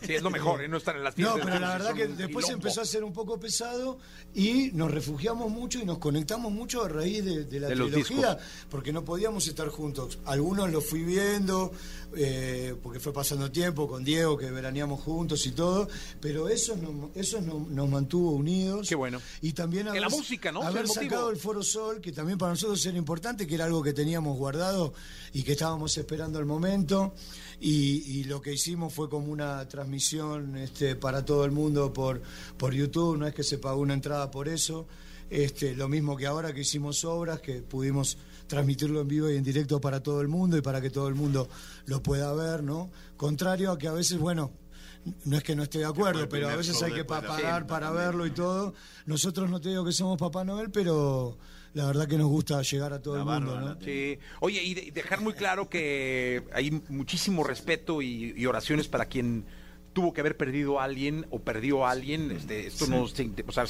Sí, es lo mejor, ¿eh? no estar en las No, fiestas. pero la verdad que después quilombo. empezó a ser un poco pesado y nos refugiamos mucho y nos conectamos mucho a raíz de, de la De trilogía, porque no podíamos estar juntos. Algunos los fui viendo, eh, porque fue pasando tiempo con Diego, que veraneamos juntos y todo, pero eso nos, eso nos, nos mantuvo unidos. Qué bueno. Y también En la música, ¿no? Haber sacado el Foro Sol, que también para nosotros era importante, que era algo que teníamos guardado y que estábamos esperando el momento. Y, y lo que hicimos fue como una transmisión este, para todo el mundo por, por YouTube, no es que se pagó una entrada por eso. Este, lo mismo que ahora que hicimos obras, que pudimos transmitirlo en vivo y en directo para todo el mundo y para que todo el mundo lo pueda ver, ¿no? Contrario a que a veces, bueno, no es que no esté de acuerdo, pero a veces hay que pagar para verlo y todo. Nosotros no te digo que somos Papá Noel, pero la verdad que nos gusta llegar a todo el mundo, ¿no? Sí. Oye, y de- y dejar muy claro que hay muchísimo respeto y, y oraciones para quien tuvo que haber perdido a alguien o perdió a alguien. Este, esto Sí. no, se- o sea,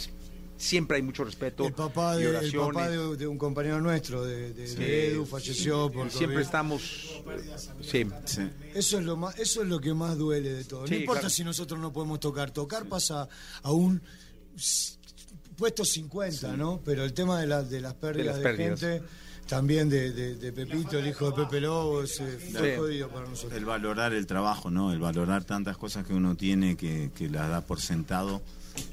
siempre hay mucho respeto El papá, de, el papá de, de un compañero nuestro, de, de- Sí. Edu, falleció por Siempre COVID. estamos. Sí. Eso es lo más, eso es lo que más duele de todo. Sí, no importa claro. si nosotros no podemos tocar. Tocar pasa a un s- puesto 50, ¿no? Pero el tema de, la- de las pérdidas de, las pérdidas. gente, también de, de- de Pepito, el hijo de Pepe Lobo, ese fue Sí. jodido para nosotros. El valorar el trabajo, ¿no? El valorar tantas cosas que uno tiene que, que las da por sentado.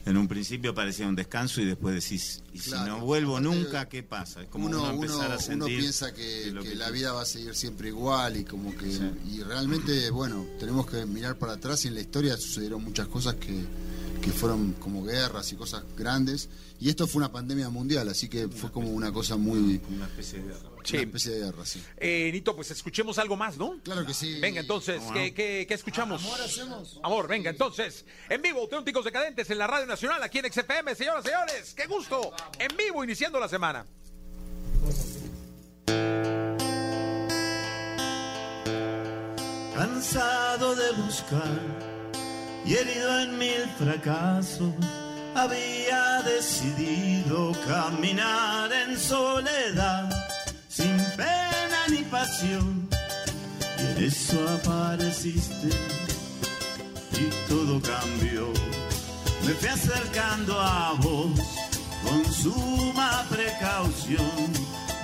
En un principio parecía un descanso y después decís, y si Claro. no vuelvo nunca, ¿qué pasa? Es como uno, uno, empezar uno- a sentir. uno piensa que, lo que que la vida va a seguir siempre igual y como que y realmente bueno tenemos que mirar para atrás y en la historia sucedieron muchas cosas que, que fueron como guerras y cosas grandes y esto fue una pandemia mundial así que fue como una cosa muy una especie de guerra una especie de guerra sí Eh, Nito, pues escuchemos algo más, ¿no? Claro que sí. Venga, entonces, ¿Cómo ¿qué, no? qué- qué escuchamos? Amor hacemos. Amor, venga, entonces, en vivo, Auténticos Decadentes en la Radio Nacional, aquí en XFM, señoras y señores, qué gusto, en vivo, iniciando la semana. Cansado de buscar y herido en mil fracasos, había decidido caminar en soledad, sin pena ni pasión. Y en eso apareciste y todo cambió. Me fui acercando a vos con suma precaución,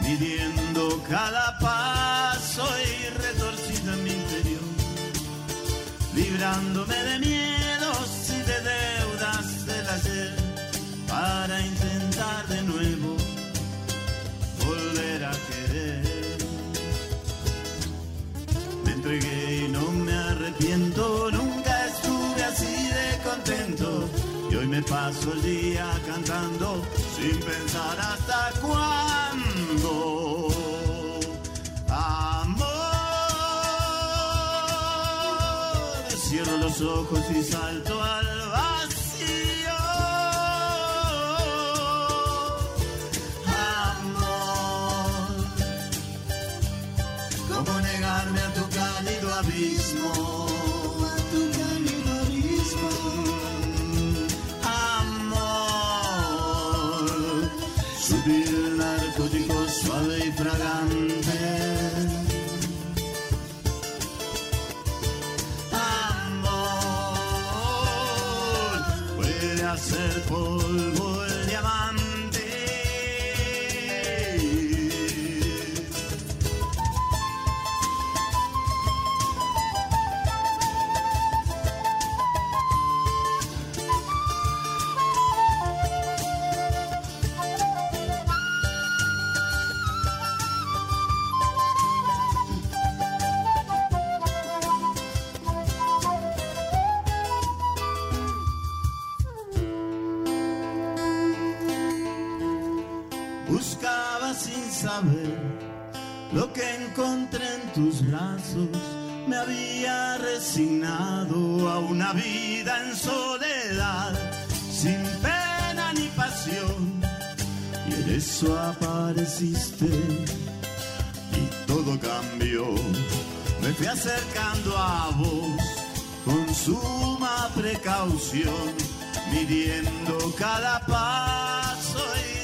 midiendo cada paso y retorcido en mi interior, librándome de miedos me paso el día cantando sin pensar hasta cuándo. Amor, cierro los ojos y salto al hacer tus brazos. Me había resignado a una vida en soledad, sin pena ni pasión. Y en eso apareciste y todo cambió. Me fui acercando a vos con suma precaución, midiendo cada paso y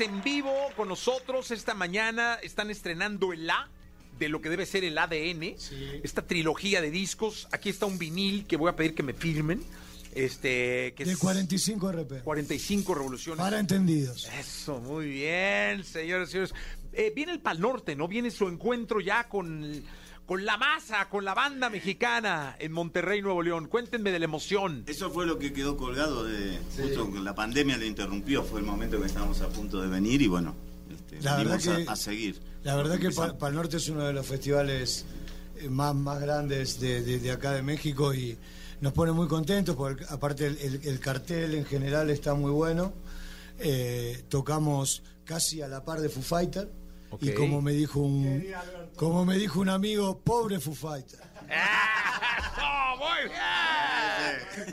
En vivo con nosotros esta mañana. Están estrenando el A de lo que debe ser el ADN. Esta trilogía de discos. Aquí está un vinil que voy a pedir que me firmen. Este, que De es 45 RP. 45 revoluciones. Para entendidos. Eso, muy bien, señores y señores. Eh, viene el Pal Norte, ¿no? Viene su encuentro ya con, con la masa, con la banda mexicana en Monterrey, Nuevo León. Cuéntenme de la emoción. Eso fue lo que quedó colgado de justo que la pandemia le interrumpió, fue el momento que estábamos a punto de venir y bueno, este, La verdad venimos que- a, a seguir. La verdad que. Pal Norte es uno de los festivales eh, más, más grandes de, de- de acá de México y nos pone muy contentos porque aparte el, el- el cartel en general está muy bueno. Eh, tocamos casi a la par de Foo Fighter y como me dijo un como me dijo un amigo, pobre Foo Fighter. ¡Oh, muy bien!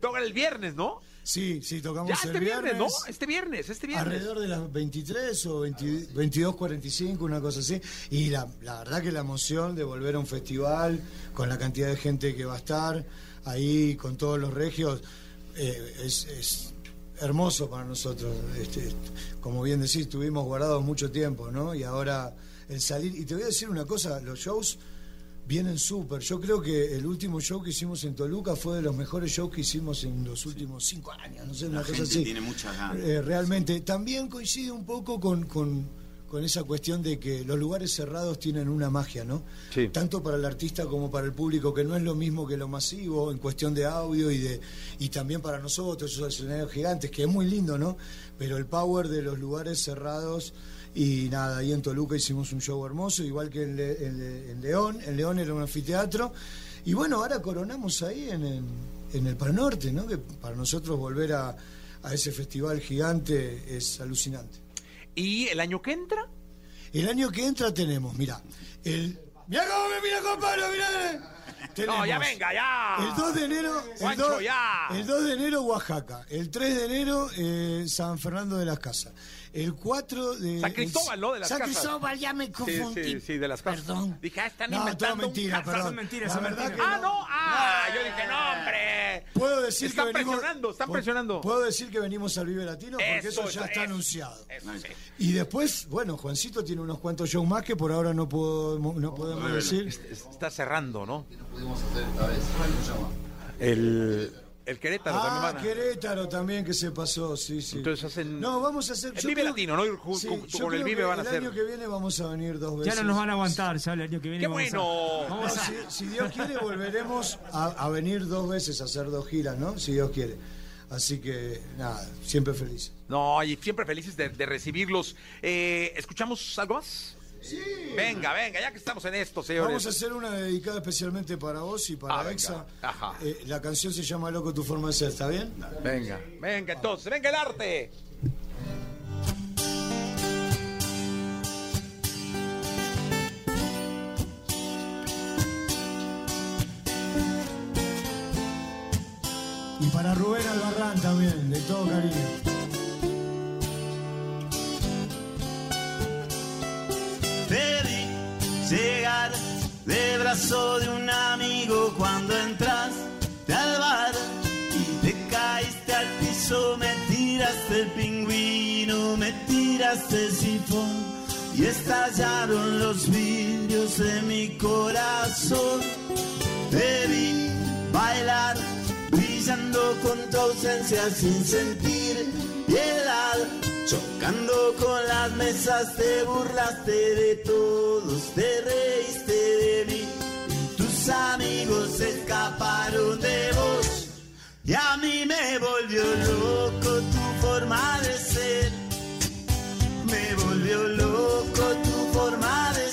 Tocan el viernes, ¿no? Sí, sí, tocamos Ya el este viernes, ¿no? viernes. Este viernes, este viernes. Alrededor de las 23 o 20 22.45, una cosa así. Y la, la verdad que la emoción de volver a un festival, con la cantidad de gente que va a estar ahí, con todos los regios, eh, es, es hermoso para nosotros. Este, como bien decís, estuvimos guardados mucho tiempo, ¿no? Y ahora el salir... Y te voy a decir una cosa, los shows vienen súper. Yo creo que el último show que hicimos en Toluca fue de los mejores shows que hicimos en los últimos cinco años, no sé, una cosa así. tiene muchas ganas. Eh, realmente. También coincide un poco con, con, con esa cuestión de que los lugares cerrados tienen una magia, ¿no? Tanto para el artista como para el público, que no es lo mismo que lo masivo en cuestión de audio y de y también para nosotros, esos escenarios gigantes, que es muy lindo, ¿no? Pero el power de los lugares cerrados y nada, ahí en Toluca hicimos un show hermoso, igual que en, Le- en Le- en León, en León era un anfiteatro. Y bueno, ahora coronamos ahí en, el- en el Pal Norte, ¿no? Que para nosotros volver a, a ese festival gigante es alucinante. ¿Y el año que entra? El año que entra tenemos, mira, el... Mira cómo me mira, compadre, mira. No, ya venga, ya. El 2 de enero, el Juancho, 2, ya. el 2 de enero Oaxaca, el 3 de enero eh, San Fernando de las Casas, el 4 de San Cristóbal, ¿no? De las San casas. Cristóbal, ya me Sí, confundí. sí, sí, de las casas. Perdón. Dije, ah, están No, inventando todo mentira, casas. perdón. La verdad que Ah, no. no, ah, yo dije, no, hombre. Puedo decir están que venimos- presionando, están presionando. Puedo decir que venimos al Vive Latino porque eso, Eso, ya está eso, anunciado. eso, sí. Y después, bueno, Juancito tiene unos cuantos shows más que por ahora no puedo no podemos decir. Está cerrando, ¿no? pudimos hacer esta vez. El, el Querétaro también Ah, van a- Querétaro también que se pasó, sí, sí. Entonces hacen. No, vamos a hacer. El Vive creo- Latino, ¿no? Sí, con- yo con el Vive van a el hacer. año que viene vamos a venir dos veces. Ya no nos van a aguantar, ya el año que viene. ¡Qué vamos a- bueno! vamos No, a- si, si Dios quiere, volveremos a, a venir dos veces a hacer dos giras, ¿no? Si Dios quiere. Así que, nada, siempre feliz. No, y siempre felices de, de recibirlos. Eh, ¿Escuchamos algo más? Sí. Venga, venga, ya que estamos en esto, señores. Vamos a hacer una dedicada especialmente para vos y para Ah. Exa. Ajá. Eh, la canción se llama Loco tu forma de ser, ¿está bien? Venga, venga entonces, venga el arte. Y para Rubén Albarrán también, de todo cariño. De un amigo cuando entraste al bar y te caíste al piso, me tiraste el pingüino, me tiraste el sifón y estallaron los vidrios de mi corazón. Te vi bailar, brillando con tu ausencia sin sentir piedad. Chocando con las mesas, te burlaste de todos, te reíste de mí. Amigos escaparon de vos. Y a mí me volvió loco tu forma de ser. Me volvió loco tu forma de ser.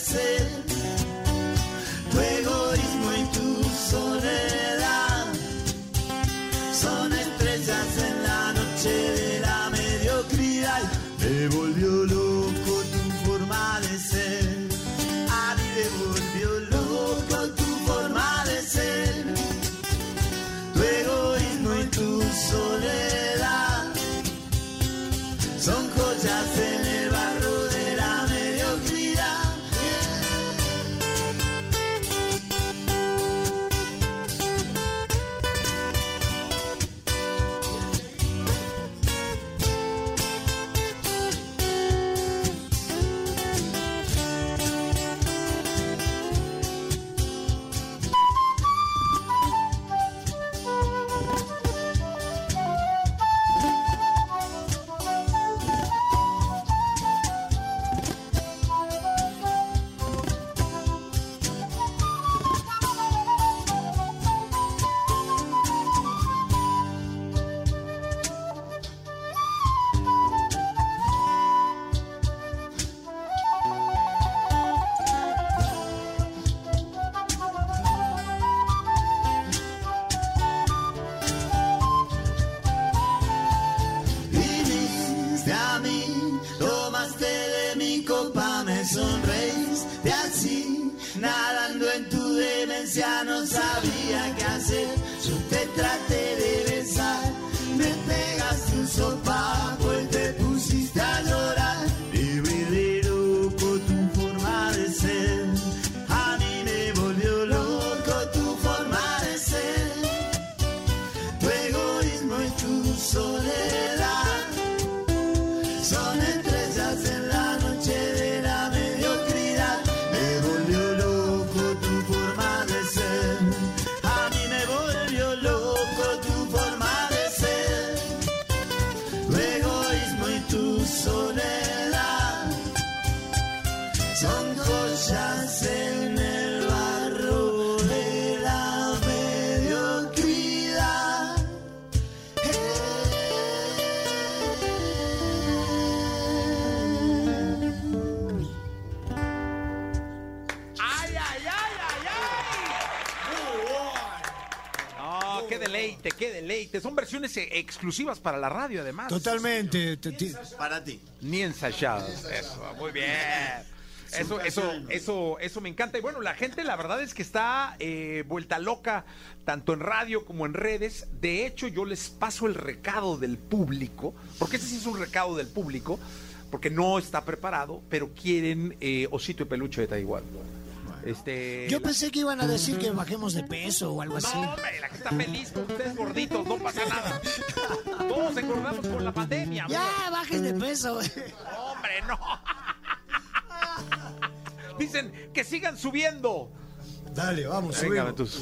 Demencia no sabía Son versiones eh, exclusivas para la radio, además. Totalmente. Para ti. Ni ensayadas. Eso, muy bien. Eso, eso, eso, eso me encanta. Y bueno, la gente, la verdad es que está eh, vuelta loca, tanto en radio como en redes. De hecho, yo les paso el recado del público, porque ese sí es un recado del público, porque no está preparado, pero quieren eh, osito y peluche de Taiwán. Este, Yo pensé que iban a decir que bajemos de peso o algo así. no, hombre, la gente está feliz con ustedes gorditos, no pasa nada. Todos engordamos con la pandemia. Ya, bajes de peso. Hombre, no. Dicen que sigan subiendo. Dale, vamos, Venga, subimos.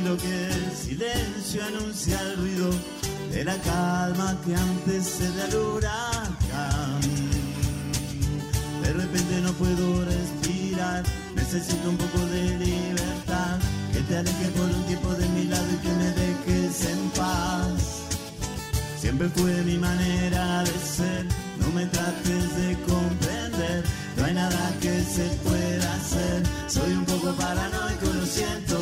Tranquilo que el silencio anuncia el ruido de la calma que antecede al huracán. De repente no puedo respirar, necesito un poco de libertad. Que te aleje por un tiempo de mi lado y que me dejes en paz. Siempre fue mi manera de ser, no me trates de comprender, no hay nada que se pueda hacer, soy un poco paranoico, lo siento,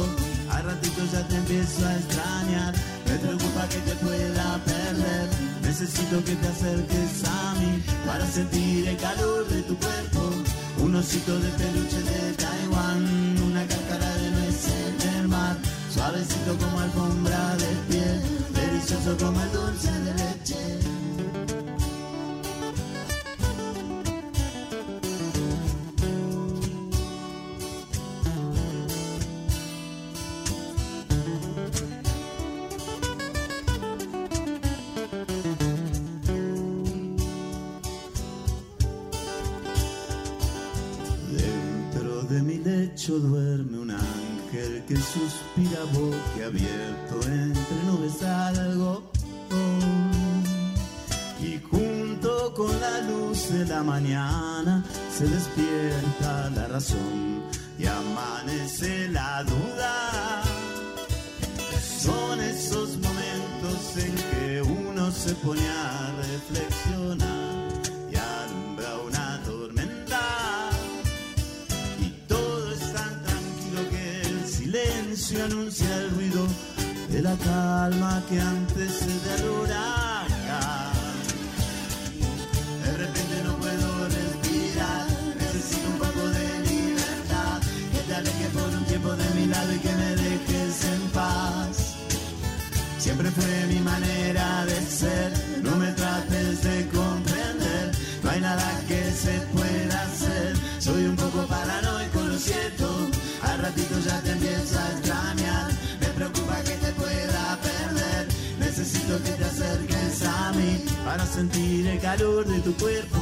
ratito ya te empiezo a extrañar, me preocupa que te pueda perder, necesito que te acerques a mí para sentir el calor de tu cuerpo, un osito de peluche de Taiwán, una cáscara de nueces del mar, suavecito como alfombra de piel, delicioso como el dulce de leche. Duerme un ángel que suspira boquiabierto entre nubes algo. Y junto con la luz de la mañana se despierta la razón y amanece la duda. Son esos momentos en que uno se pone a reflexionar anuncia el ruido de la calma que antecede al huracán. De repente no puedo respirar, necesito un poco de libertad. Que te alejes por un tiempo de mi lado y que me dejes en paz. Siempre fue mi manera de ser, no me trates de comprender, no hay nada que ratito ya te empiezo a extrañar, me preocupa que te pueda perder, necesito que te acerques el calor de tu cuerpo,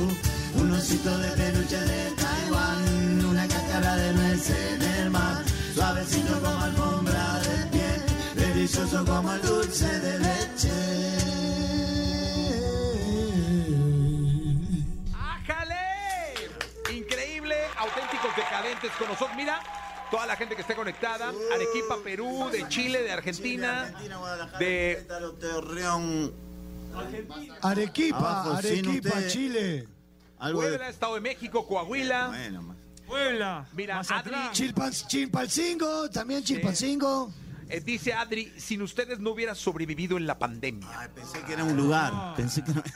un osito de peluche de Taiwán, una cáscara de nuez en el mar, suavecito como alfombra de piel, delicioso como el dulce de leche. ¡Ájale! Increíble, auténticos decadentes con nosotros. Mira, toda la gente que esté conectada, Arequipa, Perú, de Chile, de Argentina, de Torreón. Arequipa, Abajo, sin Arequipa, usted. Chile. Algo de- Puebla, Estado de México, Coahuila. Puebla. Mira, Adri, Chilpan- Chilpancingo, también Chilpancingo. eh, dice Adri, sin ustedes no hubiera sobrevivido en la pandemia. Pensé que era un lugar. Pensé que no.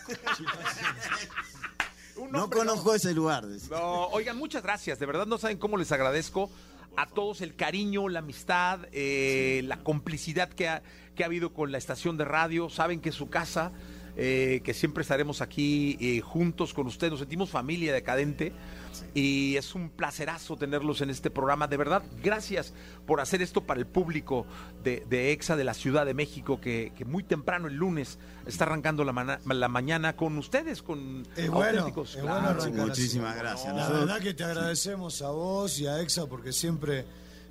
No conozco ese lugar. No, oigan, muchas gracias. De verdad no saben cómo les agradezco a todos el cariño, la amistad, eh, la complicidad que ha, que ha habido con la estación de radio. Saben que es su casa, eh, que siempre estaremos aquí eh, juntos con ustedes. Nos sentimos familia decadente y es un placerazo tenerlos en este programa. De verdad, gracias por hacer esto para el público de, de EXA de la Ciudad de México, que, que muy temprano el lunes está arrancando la, mana- la mañana con ustedes, con Es bueno, auténticos. es Claro. bueno Muchísimas gracias. La verdad que te agradecemos a vos y a EXA porque siempre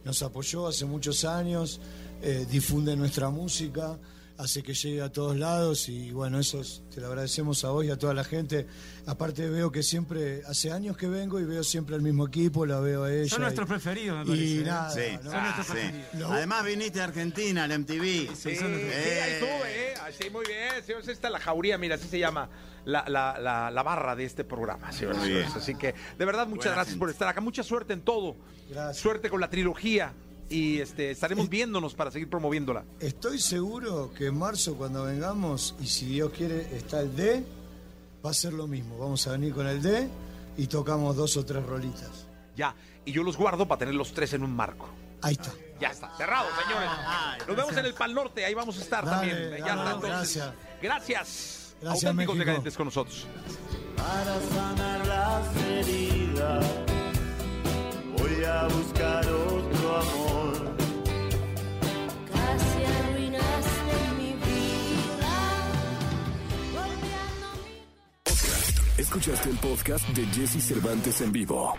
nos apoyó hace muchos años, eh, difunde nuestra música, hace que llegue a todos lados y bueno, eso es- te lo agradecemos a vos y a toda la gente. Aparte veo que siempre, hace años que vengo y veo siempre al mismo equipo, la veo a ella. Son y- nuestros preferidos, me parece. ¿eh? nada, Sí, ¿no? ah, nuestros sí. preferidos. Además viniste a Argentina, al MTV. Sí, sí, ahí estuve, ¿eh? Sí, muy bien, señores. Esta es la jauría, mira, así se llama la, la, la, la barra de este programa. Así que, de verdad, muchas Buena gracias gente. por estar acá. Mucha suerte en todo. Gracias. Suerte con la trilogía. Y este, estaremos viéndonos para seguir promoviéndola. Estoy seguro que en marzo cuando vengamos, y si Dios quiere está el D, va a ser lo mismo. Vamos a venir con el D y tocamos dos o tres rolitas. Ya. Y yo los guardo para tener los tres en un marco. Ahí está. Ya está, cerrado, señores. Nos vemos en el Pal Norte, ahí vamos a estar Dale, también. Ya dale, está, entonces. gracias. Gracias. Gracias, Auténticos decadentes con nosotros. Para sanar las heridas, voy a buscar otro amor. Casi arruinaste mi vida. Escuchaste el podcast de Jesse Cervantes en vivo.